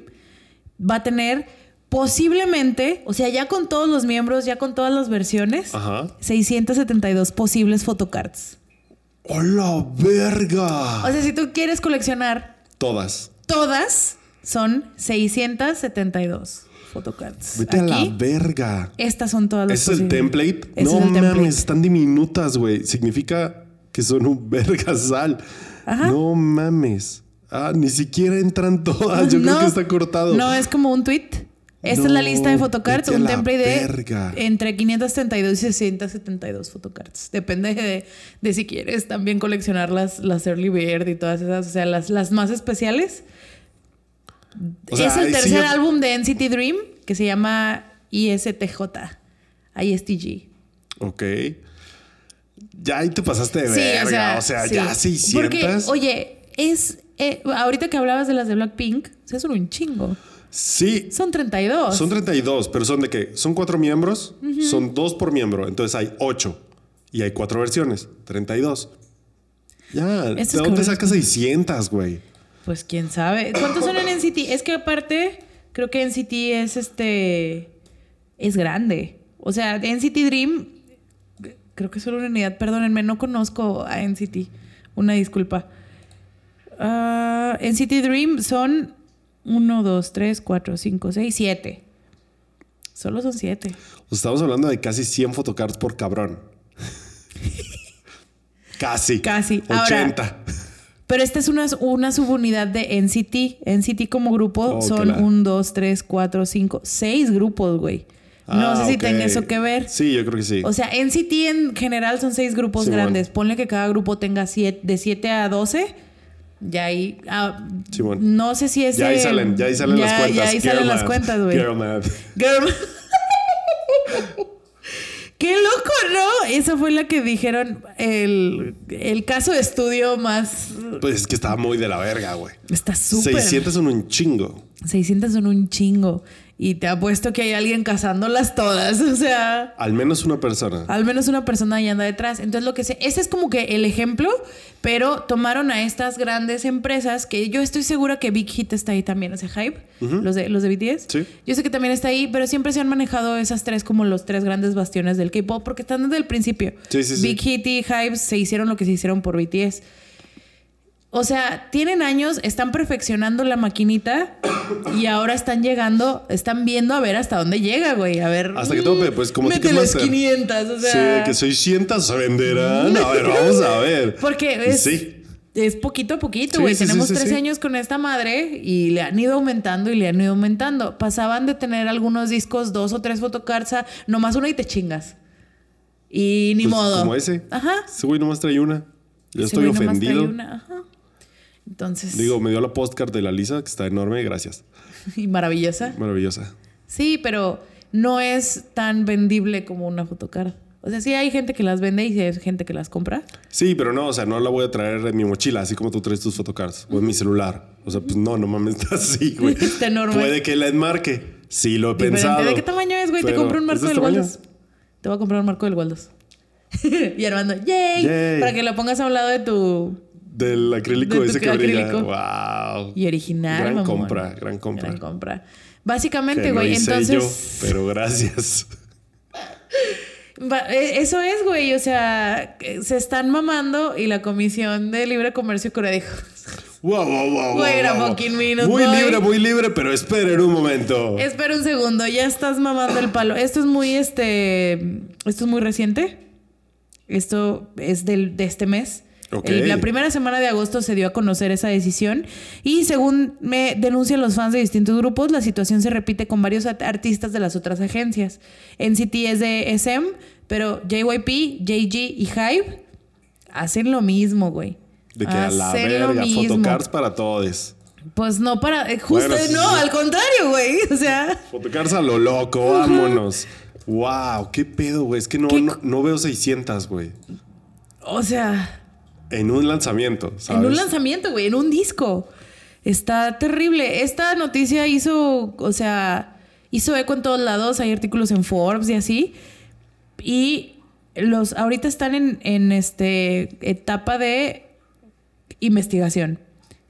va a tener posiblemente, o sea, ya con todos los miembros, ya con todas las versiones, Ajá. 672 posibles photocards. ¡Hola, verga! O sea, si tú quieres coleccionar Todas. Todas, son 672 photocards. Vete a la Aquí, verga. estas son todas las ¿Ese es el posibles. template? Ese no es el template. mames, están diminutas, güey. Significa que son un vergasal. Ajá. No mames. Ah, ni siquiera entran todas. Yo creo No, que está cortado. No, es como un tweet. Esta No, es la lista de photocards, un la template de verga. entre 572 y 672 photocards. Depende de, de si quieres también coleccionar las, las Early Bird y todas esas, o sea, las, las más especiales. O sea, es el sí tercer álbum de NCT Dream que se llama ISTJ, ISTG. Ok. Ya ahí te pasaste de Sí, verga. o sea, sí. ya 600. Porque, oye, es. eh, ahorita que hablabas de las de Blackpink, o sea, son un chingo. sí. Son 32. Son 32, pero son de qué? Son cuatro miembros, son dos por miembro, entonces hay ocho y hay cuatro versiones, 32. Ya, ¿de dónde cabrón. sacas 600, güey? Pues quién sabe. ¿Cuántos son NCT? Es que aparte, creo que NCT es este. Es grande. O sea, NCT Dream, creo que es solo una unidad. Perdónenme, no conozco a NCT. Una disculpa. Ah, NCT Dream son 1, 2, 3, 4, 5, 6, 7. Solo son 7. O sea, estamos hablando de casi 100 photocards por cabrón. casi. Casi. Ahora, 80. Pero esta es una, una subunidad de NCT. NCT como grupo Oh, son claro. 1, 2, 3, 4, 5, 6 grupos, güey. No Ah, sé si ok. tenga eso que ver. Sí, yo creo que sí. O sea, NCT en general son 6 grupos Simón. grandes. Ponle que cada grupo tenga siete, de 7 a 12. Ya ahí. ah, no sé si es. ya ahí salen, ya ahí salen las cuentas. Ya ahí Girl salen las math. cuentas, güey. Girl. Girl. Qué loco, ¿no? Esa fue la que dijeron el, el caso de estudio más. Pues es que estaba muy de la verga, güey. Está súper. 600 son un chingo. 600 son un chingo. Y te apuesto que hay alguien cazándolas todas. O sea, Al menos una persona. al menos una persona ahí anda detrás. Entonces, lo que sé, ese es como que el ejemplo, pero tomaron a estas grandes empresas que yo estoy segura que Big Hit está ahí también. O sea, Hype, los, de, los de BTS. Sí. Yo sé que también está ahí, pero siempre se han manejado esas tres como los tres grandes bastiones del K-pop porque están desde el principio. Sí, sí, sí. Big Hit y Hype se hicieron lo que se hicieron por BTS. O sea, tienen años, están perfeccionando la maquinita y ahora están llegando, están viendo a ver hasta dónde llega, güey. A ver. Hasta que tope, pues, como Ticketmaster. 500, o sí, sea. de que 600 se venderán. A ver, vamos a ver. Porque es, Sí. es poquito a poquito, Sí, güey. sí, sí, Tenemos sí, 13 sí. años con esta madre y le han ido aumentando y le han ido aumentando. Pasaban de tener algunos discos, dos o tres fotocards nomás una y te chingas. Y ni Pues, modo. Como ese. Ajá. Ese güey nomás trae una. Yo estoy güey nomás trae ofendido. una, ajá. Entonces, Digo, me dio la postcard de la Lisa, que está enorme, gracias. y maravillosa. Maravillosa. Sí, pero no es tan vendible como una photocard. O sea, sí hay gente que las vende y sí hay gente que las compra. Sí, pero no, o sea, no la voy a traer en mi mochila, así como tú traes tus photocards o en mi celular. O sea, pues no, no mames, está así, güey. Está enorme. Puede que la enmarque. Sí, lo he Diferente. pensado. ¿De qué tamaño es, güey? Te compré un ¿es marco del este tamaño? Waldos. Te voy a comprar un marco del Waldos. y Armando, ¡yay! Yay. Para que lo pongas a un lado de tu. Del acrílico De ese que brilla. acrílico. Wow. Y original, Gran mamón. compra, gran compra. Gran compra. Básicamente, güey, entonces. yo, pero gracias. Eh, Eso es, güey. O sea, se están mamando y la Comisión de Libre Comercio Corea dijo. Wow, wow, wow. Wow, Muy boy. libre, muy libre, pero esperen un momento. Espera un segundo, ya estás mamando el palo. Esto es muy, este. Esto es muy reciente. Esto es del, de este mes. Ok. El- la primera semana de agosto se dio a conocer esa decisión y según me denuncian los fans de distintos grupos, la situación se repite con varios artistas de las otras agencias. NCT es de SM, pero JYP, JG y Hype hacen lo mismo, güey. De que a la Hacen lo verga, mismo. photocards para todos. Pues no para... eh, Justo, Bueno, no, al contrario, güey. O sea... Photocards a lo loco, vámonos. Wow, qué pedo, güey. Es que no, ¿Qué no, no veo 600, güey. O sea... En un lanzamiento, ¿sabes? En un lanzamiento, güey, en un disco. Está terrible. Esta noticia hizo, o sea, hizo eco en todos lados. Hay artículos en Forbes y así. Y los ahorita están en, en este etapa de investigación.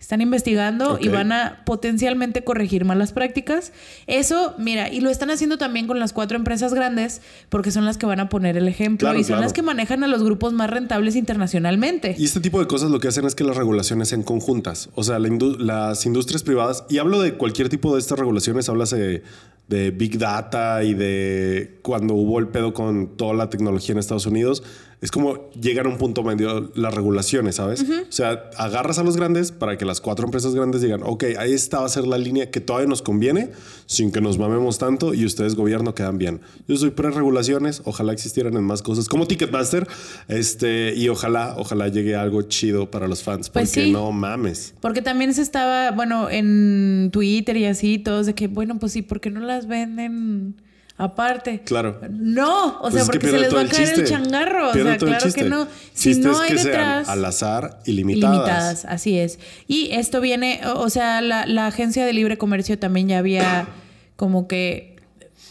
Están investigando y van a potencialmente corregir malas prácticas. Eso, mira, y lo están haciendo también con las cuatro empresas grandes porque son las que van a poner el ejemplo Claro, y son claro. las que manejan a los grupos más rentables internacionalmente. Y este tipo de cosas lo que hacen es que las regulaciones sean conjuntas. O sea, la indu- las industrias privadas, y hablo de cualquier tipo de estas regulaciones, hablas de, de Big Data y de cuando hubo el pedo con toda la tecnología en Estados Unidos, es como llegan a un punto medio las regulaciones, ¿sabes? O sea, agarras a los grandes para que las cuatro empresas grandes digan, ok, ahí esta va a ser la línea que todavía nos conviene, sin que nos mamemos tanto y ustedes gobierno quedan bien. Yo soy pre-regulaciones, ojalá existieran en más cosas, como Ticketmaster, este, y ojalá, ojalá llegue algo chido para los fans, Pues porque sí. no mames. Porque también se estaba, bueno, en Twitter y así, todos de que, bueno, pues sí, ¿por qué no las venden aparte? Claro. No, o Pues sea, porque se les va a caer el changarro. O sea, el claro que no. Si no hay que sean detrás. al azar y limitadas. Así es. Y esto viene, o sea, la, la agencia de libre comercio también ya había como que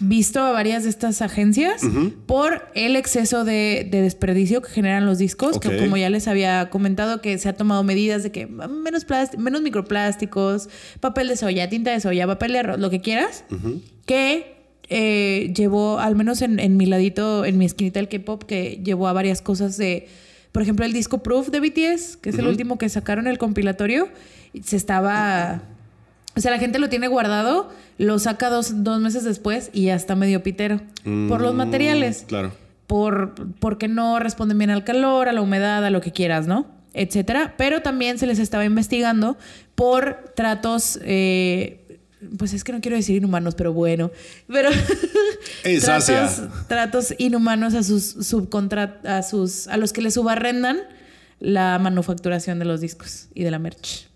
visto a varias de estas agencias por el exceso de, de desperdicio que generan los discos, que como ya les había comentado que se ha tomado medidas de que menos, menos microplásticos, papel de soya, tinta de soya, papel de arroz, lo que quieras, que eh, llevó, al menos en, en mi ladito, en mi esquinita del K-pop, que llevó a varias cosas de, por ejemplo, el disco Proof de BTS, que es el último que sacaron el compilatorio, se estaba... O sea, la gente lo tiene guardado, lo saca dos, dos meses después y ya está medio pitero. por los Mm, materiales. Claro. Por, porque no responden bien al calor, a la humedad, a lo que quieras, ¿no? Etcétera. Pero también se les estaba investigando por tratos... eh, pues es que no quiero decir inhumanos, pero bueno. Pero Es tratos, Asia. tratos inhumanos a sus subcontrat a sus a los que les subarrendan la manufacturación de los discos y de la merch.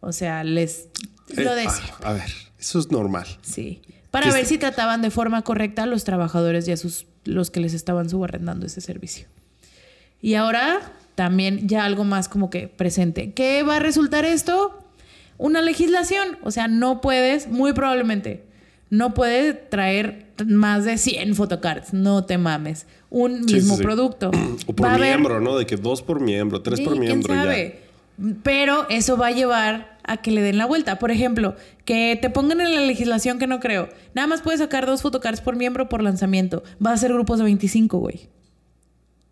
O sea, les lo Eh, decía. a, a ver, eso es normal. Sí. Para ¿Qué ver es- si trataban de forma correcta a los trabajadores y a sus, los que les estaban subarrendando ese servicio. Y ahora también ya algo más como que presente. ¿Qué va a resultar esto? Una legislación. O sea, no puedes, muy probablemente, no puedes traer más de 100 photocards. No te mames. Un Sí, mismo sí, sí. producto. O por Va a haber- miembro, ¿no? De que dos por miembro, tres por miembro. ¿Quién ya. sabe? Pero eso va a llevar a que le den la vuelta. Por ejemplo, que te pongan en la legislación que no creo. Nada más puedes sacar dos photocards por miembro por lanzamiento. Va a ser grupos de 25, güey.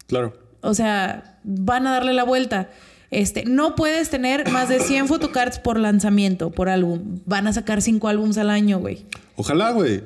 Claro. O sea, van a darle la vuelta. Este, no puedes tener más de 100 photocards por lanzamiento, por álbum. Van a sacar cinco álbums al año, güey. Ojalá, güey.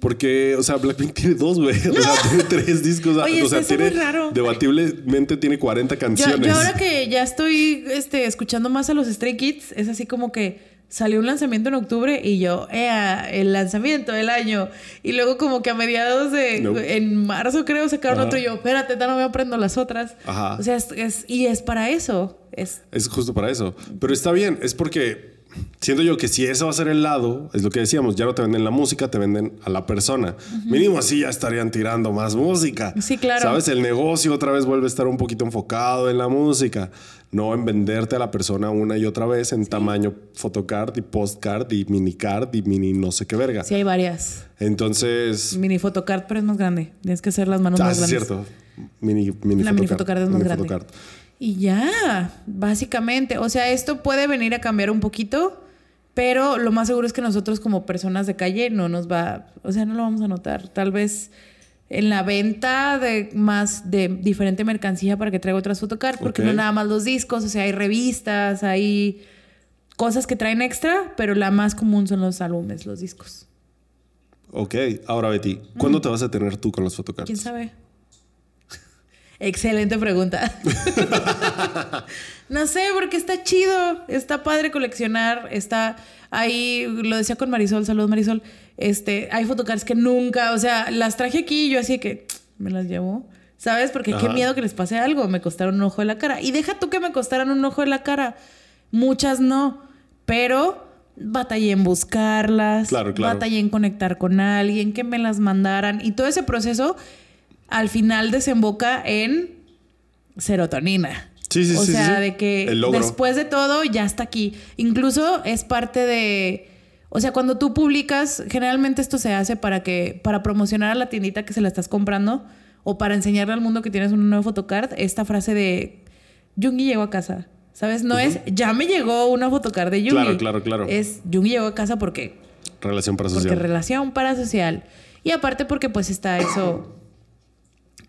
Porque, o sea, Blackpink tiene dos, güey. O sea, tiene tres discos. Oye, o sea, tiene. raro. Debatiblemente tiene 40 Yo, canciones. yo ahora que ya estoy este, escuchando más a los Stray Kids, es así como que salió un lanzamiento en octubre y yo, ¡Ea! El lanzamiento del año. Y luego como que a mediados de... No. En marzo creo sacaron Ajá. otro y yo, espérate, no me aprendo las otras. Ajá. O sea, es, es- y es para eso. Es, Es justo para eso. Pero está bien, es porque siento yo que si ese va a ser el lado, es lo que decíamos, ya no te venden la música, te venden a la persona. Mínimo así ya estarían tirando más música. Sí, claro. Sabes, el negocio otra vez vuelve a estar un poquito enfocado en la música, no en venderte a la persona una y otra vez en tamaño photocard y postcard y minicard y mini no sé qué verga. sí hay varias. Entonces, Mini photocard, pero es más grande. Tienes que hacer las manos ah, más sí es grandes. cierto. Mini, mini La mini photocard, photocard es más mini grande. photocard. Y ya, básicamente. O sea, esto puede venir a cambiar un poquito, pero lo más seguro es que nosotros como personas de calle no nos va, o sea, no lo vamos a notar. Tal vez en la venta de más de diferente mercancía para que traiga otras photocards, porque no nada más los discos, o sea, hay revistas, hay cosas que traen extra, pero la más común son los álbumes, los discos. Ok, ahora Betty, ¿cuándo te vas a tener tú con los photocards? ¿Quién sabe? Excelente pregunta. no sé, porque está chido, está padre coleccionar, está ahí, lo decía con Marisol, saludos Marisol, este, hay photocards que nunca, o sea, las traje aquí y yo así que me las llevo, ¿sabes? Porque qué miedo que les pase algo, me costaron un ojo de la cara. Y deja tú que me costaran un ojo de la cara, muchas no, pero batallé en buscarlas, Claro, claro. batallé en conectar con alguien, que me las mandaran y todo ese proceso al final desemboca en serotonina. Sí, sí, o sí, sea, de que después de todo ya está aquí. Incluso es parte de. O sea, cuando tú publicas, generalmente esto se hace para que, para promocionar a la tiendita que se la estás comprando o para enseñarle al mundo que tienes una nueva photocard, esta frase de Jungi llegó a casa. ¿Sabes? No es ya me llegó una photocard de Jungi. Claro, claro, claro. Es Jungi llegó a casa porque Relación porque parasocial. relación parasocial. Y aparte porque pues está eso,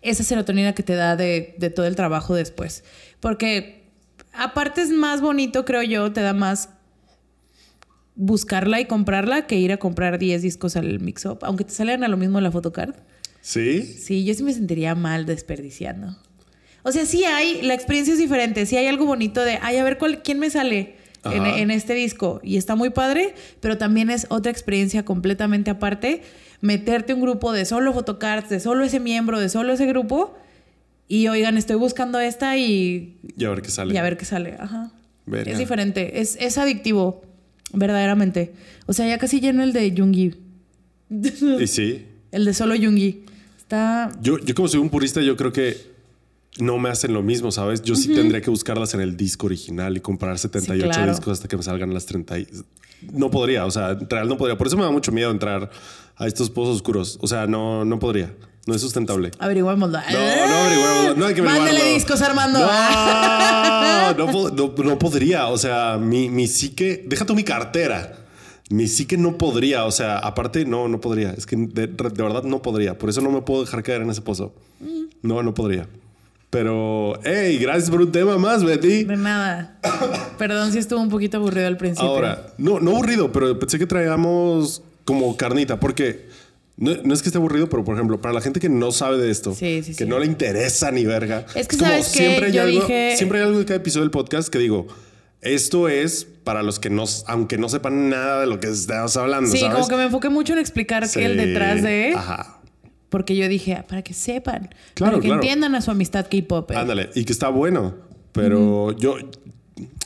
esa serotonina que te da de, de todo el trabajo después. Porque aparte es más bonito, creo yo, te da más buscarla y comprarla que ir a comprar 10 discos al mix-up. Aunque te salgan a lo mismo la photocard. ¿Sí? Sí, yo sí me sentiría mal desperdiciando. O sea, sí hay, la experiencia es diferente. Sí hay algo bonito de, ay, a ver cuál, quién me sale en, en este disco. Y está muy padre, pero también es otra experiencia completamente aparte. Meterte a un grupo de solo photocards, de solo ese miembro, de solo ese grupo. Y oigan, estoy buscando esta y, Y a ver qué sale. y a ver qué sale. Ajá. Verga. Es diferente, es, es adictivo, verdaderamente. O sea, ya casi lleno el de Jungi. Y sí. el de solo Jungi. Está Yo, yo como soy un purista, yo creo que no me hacen lo mismo, ¿sabes? Yo sí tendría que buscarlas en el disco original y comprar 78 claro. discos hasta que me salgan las 30. y- No podría, o sea, en real no podría. Por eso me da mucho miedo entrar a estos pozos oscuros. O sea, no, no podría. No es sustentable. Averiguémoslo. No, no averiguémoslo. No hay que averiguarlo. Mándale discos, Armando. No, no, no- no podría. O sea, mi, mi psique, deja tú mi cartera. Mi psique no podría. O sea, aparte, no, no podría. Es que de, de verdad no podría. Por eso no me puedo dejar caer en ese pozo. No, no podría. Pero, hey, gracias por un tema más, Betty. De nada. Perdón si estuvo un poquito aburrido al principio. Ahora, no, no aburrido, pero pensé que traíamos como carnita, porque no, no es que esté aburrido, pero por ejemplo, para la gente que no sabe de esto, Sí, sí, que sí. no le interesa ni verga, Es que, ¿sabes qué? siempre hay, Yo algo, dije- siempre hay algo en cada episodio del podcast que digo, esto es para los que no, aunque no sepan nada de lo que estamos hablando, Sí, ¿sabes? como que me enfoqué mucho en explicar que el detrás de. Ajá. Porque yo dije, ah, para que sepan. Claro, para que claro. entiendan a su amistad K-pop. Ándale, y que está bueno, pero yo...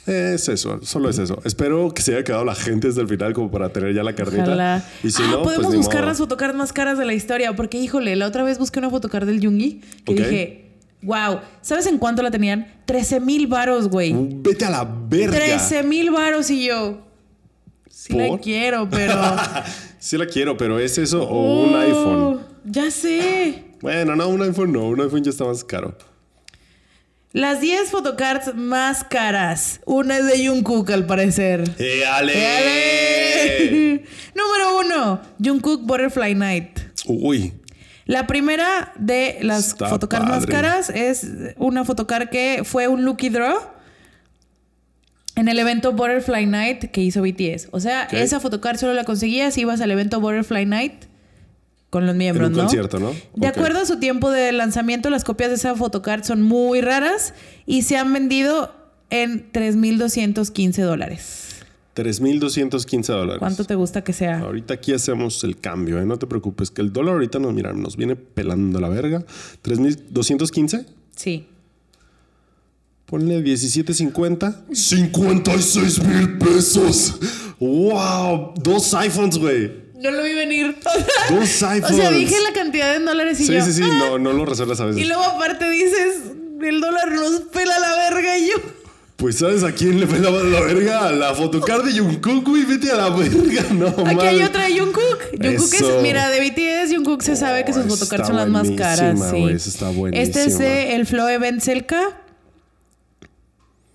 Es eso, solo es eso. Espero que se haya quedado la gente desde el final como para tener ya la carnita. Ojalá. Y si ah, no, podemos pues buscar modo. las fotocards más caras de la historia. Porque, híjole, la otra vez busqué una photocard del Jungi que Ok. dije, wow, ¿sabes en cuánto la tenían? 13 mil varos, güey. Vete a la verga. 13 mil varos y yo. Sí la quiero, pero. Sí la quiero, pero ¿es eso o un Oh, iPhone? Ya sé. Bueno, no, un iPhone no. Un iPhone ya está más caro. Las 10 photocards más caras. Una es de Jungkook, al parecer. ¡Eh, ale! ¡Éale! Número uno, Jungkook Butterfly Night. Uy, La primera de las Está photocards más caras es una photocard que fue un Lucky Draw en el evento Butterfly Night que hizo BTS. O sea, esa photocard solo la conseguías si ibas al evento Butterfly Night con los miembros, en un ¿no? concierto, ¿no? De acuerdo a su tiempo de lanzamiento, las copias de esa photocard son muy raras y se han vendido en 3.215 dólares. 3.215 dólares. ¿Cuánto te gusta que sea? Ahorita aquí hacemos el cambio, ¿eh? no te preocupes, que el dólar ahorita nos, mira, nos viene pelando la verga. 3.215, Sí. ponle 17.50. 56 mil pesos. ¡Wow! Dos iPhones, güey. No lo vi venir. O iPhones. sea, dije la cantidad en dólares y Sí, yo. sí, sí, "Ah". no, no lo resuelves a veces. Y luego aparte dices, el dólar nos pela la verga y yo. Pues, ¿sabes a quién le pelaba la verga? A la photocard de Jungkook, güey. Vete a la verga, no Aquí hay otra de Jungkook. Jungkook es, mira, de BTS, Jungkook se sabe que sus Oh, photocards está son las más caras. buenísima, Sí. está Este es buenísima. de el Flow Event Selka.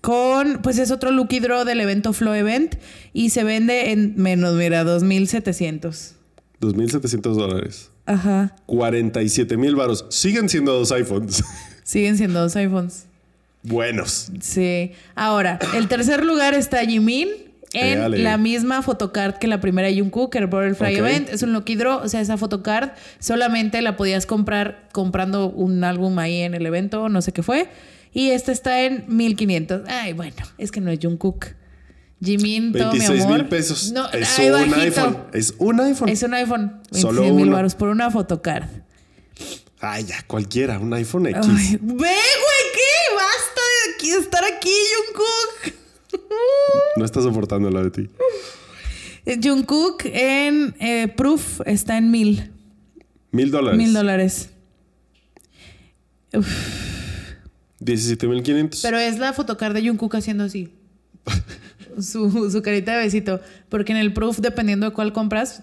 Con, pues es otro Lucky Draw del evento Flow Event. Y se vende en menos, mira, 2700. 2.700 dólares. Ajá. 47 mil varos. Siguen siendo dos iPhones. Siguen siendo dos iPhones. Buenos. Sí. Ahora, el tercer lugar está Jimin. En la misma photocard que la primera Jungkook, el Butterfly Ok. Event. Es un Lucky Draw. O sea, esa photocard solamente la podías comprar comprando un álbum ahí en el evento, no sé qué fue. Y esta está en 1500. Ay, bueno, es que no es Jungkook. Jimin, todo mi 26 amor. mil pesos. No, es ay, un bajito. iPhone. Es un iPhone. Es un iPhone. Solo 26 mil baros por una photocard. Ay, ya, cualquiera. Un iPhone X. Ay, ve, güey, ¿qué? Basta de aquí- estar aquí, Jungkook. No está soportando la de ti. Jungkook en eh, Proof está en mil. Mil dólares. Mil dólares. Uf, 17 mil 500. pero es la photocard de Jungkook haciendo así. su, su carita de besito. Porque en el Proof, dependiendo de cuál compras,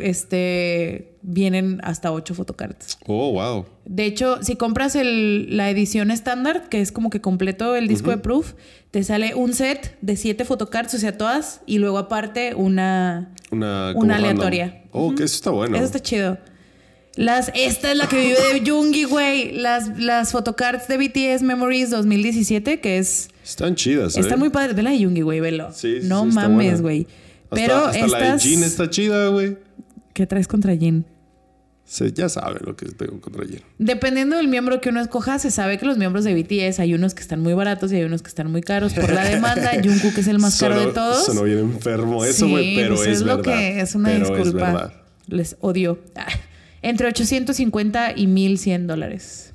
este vienen hasta ocho photocards. Oh, wow. De hecho, si compras el- la edición estándar, que es como que completo el disco de Proof, te sale un set de siete photocards, o sea, todas, y luego aparte una, Una, una random. aleatoria. Oh, que eso está bueno. Eso está chido. Las, esta es la que vive de Jungi, güey. Las, las photocards de BTS Memories 2017, que es. Están chidas. Están ¿eh? muy padres. Ve la de Jungi, güey, velo. Sí, sí, no sí, está mames, güey. Hasta- Pero hasta la de estas. Jean está chida, güey. ¿Qué traes contra Jin? Se- ya saben lo que tengo contra Jean. Dependiendo del miembro que uno escoja, se sabe que los miembros de BTS hay unos que están muy baratos y hay unos que están muy caros por la demanda. Jungkook es el más caro de todos. Sonó bien enfermo eso, güey, pero pues es, lo verdad. que es una es disculpa. Les odio. Entre 850 y 1100 dólares.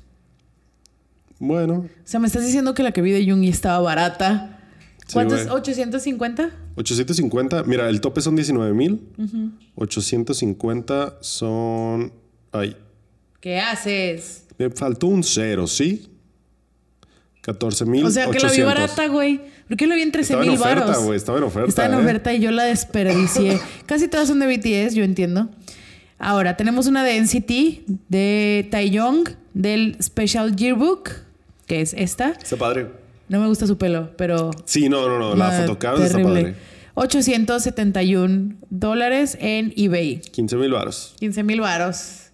Bueno, O sea, me estás diciendo que la que vi de Jungi estaba barata. Sí, ¿Cuánto es? güey. ¿850? 850. Mira, el tope son 19 mil. 850 son. Ay, ¿Qué haces? me faltó un cero, ¿sí? 14 mil. O sea, que la vi barata, güey. ¿Por qué la vi en 13 Estaba en mil oferta, baros? güey. Estaba en oferta. Está en ¿eh? oferta y yo la desperdicié. Casi todas son de BTS, yo entiendo. Ahora, tenemos una de NCT, de Taeyong, del Special Yearbook, que es esta. Está padre. No me gusta su pelo, pero... Sí, no, no, no. La ah, fotocard está padre. 871 dólares en eBay. 15 mil baros. 15 mil varos.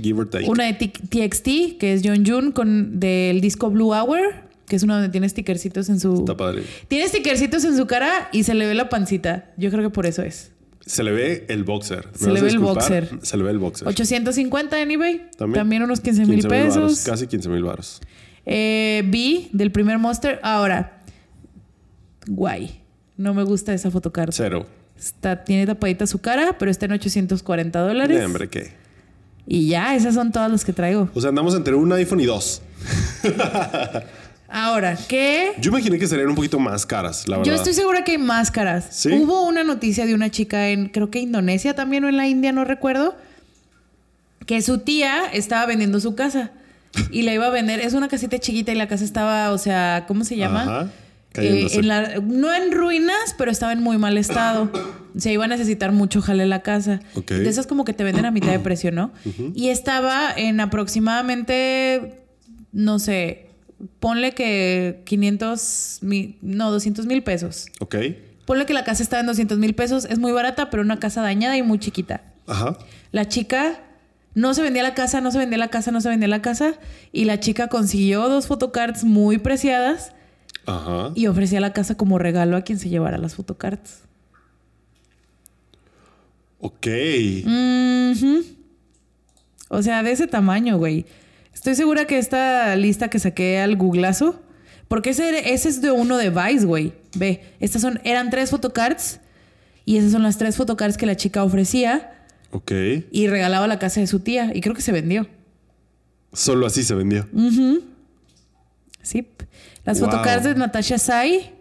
Give or take. Una de TXT, que es John Jun, con del disco Blue Hour, que es uno donde tiene stickercitos en su... Está padre. Tiene stickercitos en su cara y se le ve la pancita. Yo creo que por eso es. Se le ve el boxer. ¿Me Se le ve el boxer. Se le ve el boxer. 850 en eBay. También. También, unos 15 mil 15 mil varos, pesos. Casi 15 mil baros. Eh, B del primer Monster. Ahora, guay. No me gusta esa fotocarta. Cero. Está, tiene tapadita su cara, pero está en 840 dólares. Hombre, ¿qué? Y ya, esas son todas las que traigo. O sea, andamos entre un iPhone y dos. Ahora, ¿qué? Yo imaginé que serían un poquito más caras, la verdad. Yo estoy segura que hay máscaras. ¿Sí? Hubo una noticia de una chica en, creo que Indonesia también o en la India, no recuerdo, que su tía estaba vendiendo su casa y la iba a vender. Es una casita chiquita y la casa estaba, o sea, ¿cómo se llama? Ajá. Eh, en la- no en ruinas, pero estaba en muy mal estado. Se iba a necesitar mucho jale la casa. Ok. De esas como que te venden a mitad de precio, ¿no? Y estaba en aproximadamente, no sé, ponle que 500 mil, no, 200 mil pesos. Ok. Ponle que la casa estaba en 200 mil pesos. Es muy barata, pero una casa dañada y muy chiquita. Ajá. La chica no se vendía la casa, no se vendía la casa, no se vendía la casa. Y la chica consiguió dos photocards muy preciadas Ajá. y ofrecía la casa como regalo a quien se llevara las photocards. Ok. Ujú. O sea, de ese tamaño, güey. Estoy segura que esta lista que saqué al googlazo, porque ese, ese es de uno de Vice, güey. Ve, estas son, eran tres photocards y esas son las tres photocards que la chica ofrecía Ok. y regalaba a la casa de su tía y creo que se vendió. Solo así se vendió. Sí. Las Wow. photocards de Natasha Sai,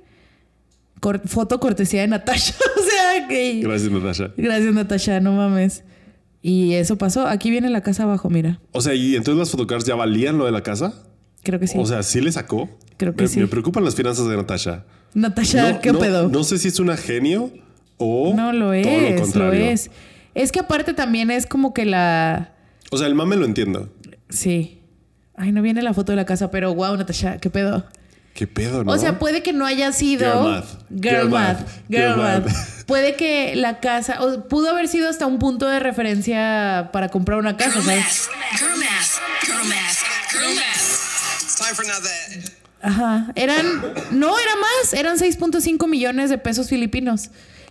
cor- foto cortesía de Natasha. o sea, que... Gracias, Natasha. Gracias, Natasha, no mames. Y eso pasó. Aquí viene la casa abajo, mira. O sea, ¿y entonces las photocards ya valían lo de la casa? Creo que sí. O sea, ¿sí le sacó? Creo que me, sí. Me preocupan las finanzas de Natasha. Natasha, No, ¿qué no- pedo? No sé si es una genio o No lo todo es, lo, contrario. es. Es que aparte también es como que la. O sea, el mame lo entiendo. Sí. Ay, no viene la foto de la casa, pero wow, Natasha, ¿qué pedo? ¿Qué pedo, no? O sea, puede que no haya sido. Girl math. Girl Girl math. Girl math. Puede que la casa. o pudo haber sido hasta un punto de referencia para comprar una casa, Girl ¿sabes? math. Girl math. Girl math. Girl math. Time for another. Ajá. Eran. No, era más. Eran 6.5 millones de pesos filipinos.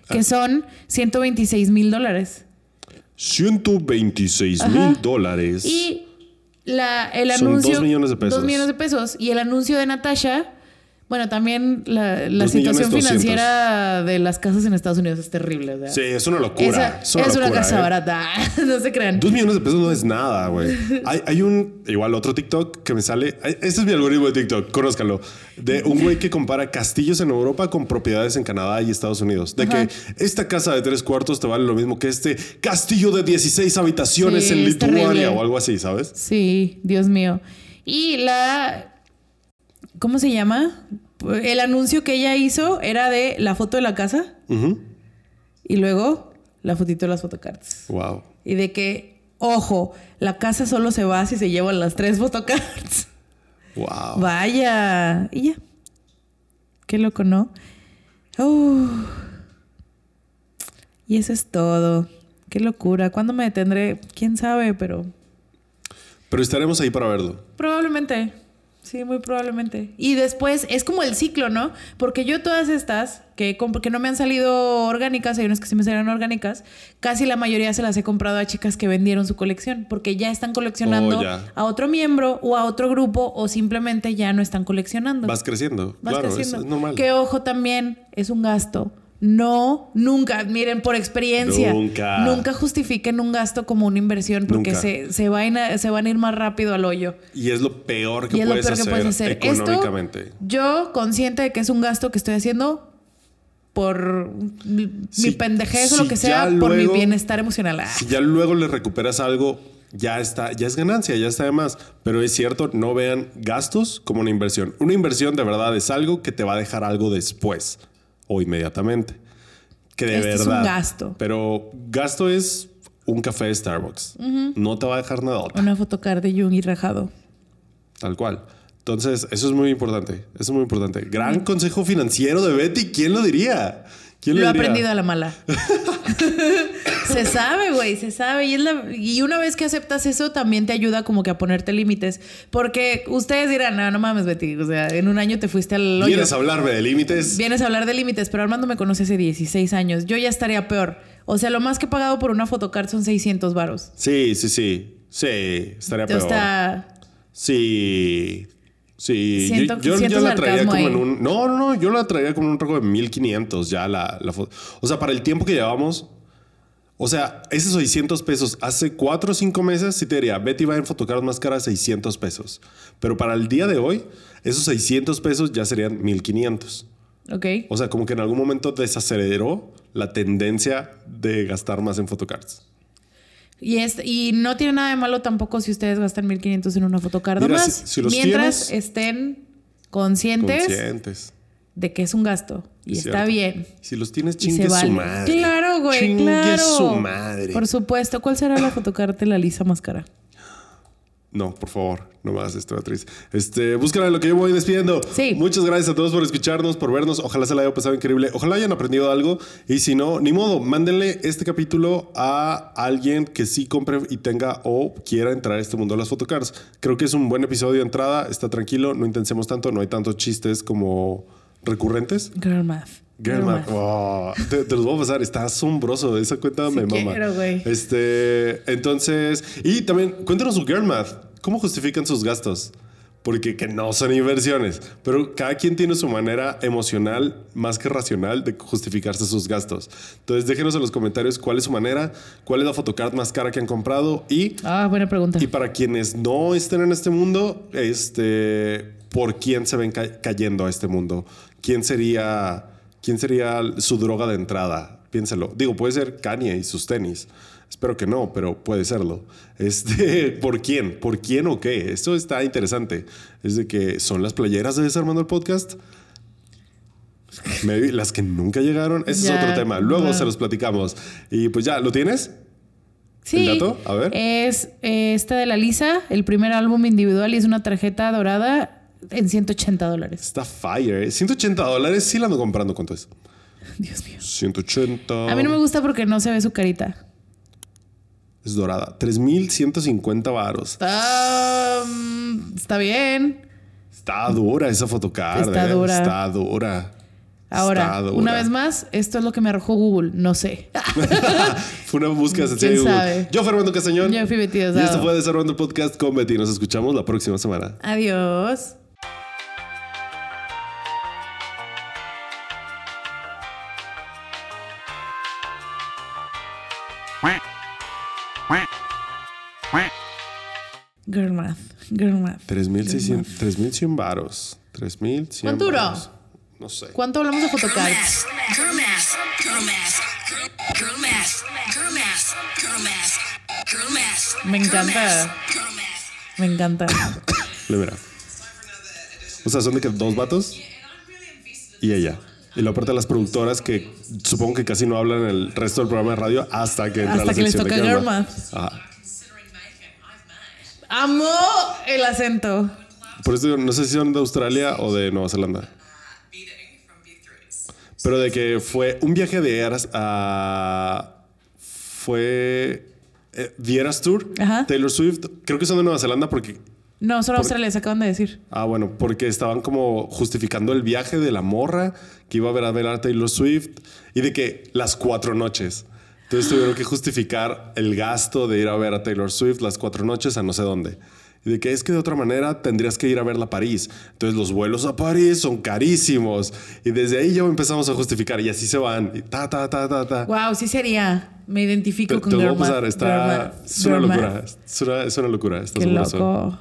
Ah. Que son 126 mil dólares. 126 mil dólares. Y la, el Son anuncio. dos millones de pesos. Dos millones de pesos. Y el anuncio de Natasha. Bueno, también la, situación financiera de las casas en Estados Unidos es terrible. o sea. Sí, es una locura. Esa- es una, es una locura, casa ¿eh? barata. no se crean. Dos millones de pesos no es nada, güey. Hay, hay un, igual otro TikTok que me sale. Este es mi algoritmo de TikTok, conózcalo. De un güey que compara castillos en Europa con propiedades en Canadá y Estados Unidos. De que esta casa de tres cuartos te vale lo mismo que este castillo de 16 habitaciones Sí, en Lituania o algo así, ¿sabes? Sí, Dios mío. Y la. ¿Cómo se llama? El anuncio que ella hizo era de la foto de la casa y luego la fotito de las fotocards. Wow. Y de que, ojo, la casa solo se va si se llevan las tres fotocards. Wow. Vaya. Y ya. Qué loco, ¿no? Uh. Y eso es todo. Qué locura. ¿Cuándo me detendré? ¿Quién sabe? Pero Pero estaremos ahí para verlo. probablemente. Sí, muy probablemente. Y después es como el ciclo, ¿no? Porque yo todas estas que, que no me han salido orgánicas, hay unas que sí me salieron orgánicas, casi la mayoría se las he comprado a chicas que vendieron su colección, porque ya están coleccionando Oh, ya. a otro miembro o a otro grupo o simplemente ya no están coleccionando. Vas creciendo. Vas claro, creciendo. Es, normal. Que ojo también, es un gasto. No, nunca, miren, por experiencia, Nunca. nunca justifiquen un gasto como una inversión porque se, se, van a, se van a ir más rápido al hoyo. Y es lo peor que, Y es lo puedes, peor que hacer puedes hacer. económicamente. Esto, yo consciente de que es un gasto que estoy haciendo por mi, mi Si- pendejez o lo que sea, por mi bienestar emocional. Si ya luego le recuperas algo, ya está, ya es ganancia, ya está de más. Pero es cierto, no vean gastos como una inversión. Una inversión de verdad es algo que te va a dejar algo después o inmediatamente. Que de Este es verdad. un gasto. Pero gasto es un café de Starbucks. No te va a dejar nada. Una fotocard de Jung y rajado. Tal cual. Entonces, eso es muy importante. Eso es muy importante. Gran consejo financiero de Betty. ¿Quién lo diría? ¿Quién Lo he diría? aprendido a la mala. se sabe, güey, se sabe. Y, es la- y una vez que aceptas eso, también te ayuda como que a ponerte límites. Porque ustedes dirán, no, no mames, Betty. O sea, en un año te fuiste al hoyo. ¿Vienes a hablarme de límites? Vienes a hablar de límites, pero Armando me conoce hace 16 años. Yo ya estaría peor. O sea, lo más que he pagado por una fotocard son 600 varos. Sí, sí, sí. Sí, estaría peor. Está... Sí. Sí. Siento- yo, yo- yo la traía como ahí. en un. No, no, no. Yo la traía como en un rango de 1500 ya la, la foto. O sea, para el tiempo que llevamos. O sea, esos 600 pesos hace 4 o 5 meses sí te diría, Betty va en fotocards más caras 600 pesos. Pero para el día de hoy, esos 600 pesos ya serían 1500. Ok. O sea, como que en algún momento desaceleró la tendencia de gastar más en fotocards. Y, es, y no tiene nada de malo tampoco si ustedes gastan 1500 en una fotocard Mira, más. si- si los mientras tienes- estén conscientes Conscientes. de que es un gasto. Y Es está cierto. bien. Si los tienes, chingue vale. su madre. Claro, güey, Chingue claro. su madre. Por supuesto. ¿Cuál será la fotocard de la Lisa más cara? No, por favor, no más esto, Beatriz. Este, búscala lo que yo voy despidiendo. Sí. Muchas gracias a todos por escucharnos, por vernos. Ojalá se la haya pasado increíble. Ojalá hayan aprendido algo. Y si no, ni modo, mándenle este capítulo a alguien que sí compre y tenga o quiera entrar a este mundo de las photocards. Creo que es un buen episodio de entrada. Está tranquilo, no intensemos tanto, no hay tantos chistes como recurrentes. Girl math. Girl Math. Oh, te, te los voy a pasar. Está asombroso. Esa cuenta Sí me mama. quiero. Este, entonces, y también cuéntanos su Girl Math. ¿Cómo justifican sus gastos? porque que no son inversiones. Pero cada quien tiene su manera emocional más que racional de justificarse sus gastos. Entonces déjenos en los comentarios cuál es su manera, cuál es la photocard más cara que han comprado y Ah, buena pregunta. y para quienes no estén en este mundo, este, ¿por quién se ven ca- cayendo a este mundo? ¿Quién sería, quién sería su droga de entrada? Piénselo. Digo, puede ser Kanye y sus tenis. Espero que no, pero puede serlo. Este, ¿Por quién? ¿Por quién o qué? Esto está interesante. Es de que son las playeras de Desarmando el Podcast. Maybe las que nunca llegaron. Ese Ya, es otro tema. Luego se los platicamos. Y pues ya, ¿lo tienes? Sí, ¿El dato? A ver. Es eh, esta de la Lisa, el primer álbum individual y es una tarjeta dorada en 180 dólares. Está fire. ¿eh? 180 dólares. Sí la ando comprando. ¿Cuánto es? Dios mío. 180. A mí no me gusta porque no se ve su carita. Es dorada. 3150 varos. Está, mm, está bien. Está dura esa fotocard. Está eh. dura. Está dura. Ahora, Está dura. una vez más, esto es lo que me arrojó Google. No sé. Fue una búsqueda sencilla ¿Quién de Google. sabe? Yo, Fernando Castañón. Yo fui Betty Y esto fue Desarrollando el Podcast con Betty. Nos escuchamos la próxima semana. Adiós. Girl math. Girl math. 3600 3100 varos. 3100 ¿Cuánto duró? No sé. ¿Cuánto hablamos de Girl photocards? math. Girl math. Girl math. Girl math. Girl math. Girl math. Girl math. Me encanta. Me encanta. Le mira. O sea, son de que dos vatos y ella. Y la parte de las productoras que supongo que casi no hablan en el resto del programa de radio hasta que entra Hasta la que les sección de toca Girl Girl Math. Math. Ajá. Amo el acento. Por eso no sé si son de Australia o de Nueva Zelanda. Pero de que fue un viaje de Eras a. Fue. eh, The Eras Tour. Ajá. Taylor Swift. Creo que son de Nueva Zelanda porque. No, solo Australia, se acaban de decir. Ah, bueno, porque estaban como justificando el viaje de la morra que iba a ver a ver a Taylor Swift y de que las cuatro noches. Entonces tuvieron que justificar el gasto de ir a ver a Taylor Swift las cuatro noches a no sé dónde. Y de que es que de otra manera tendrías que ir a verla a París. Entonces los vuelos a París son carísimos. Y desde ahí ya empezamos a justificar y así se van. Y ta, ta, ta, ta, ta. Wow, sí sería. Me identifico Te, con te voy a pasar, está, es una locura. Es una, locura. Estás Qué loco.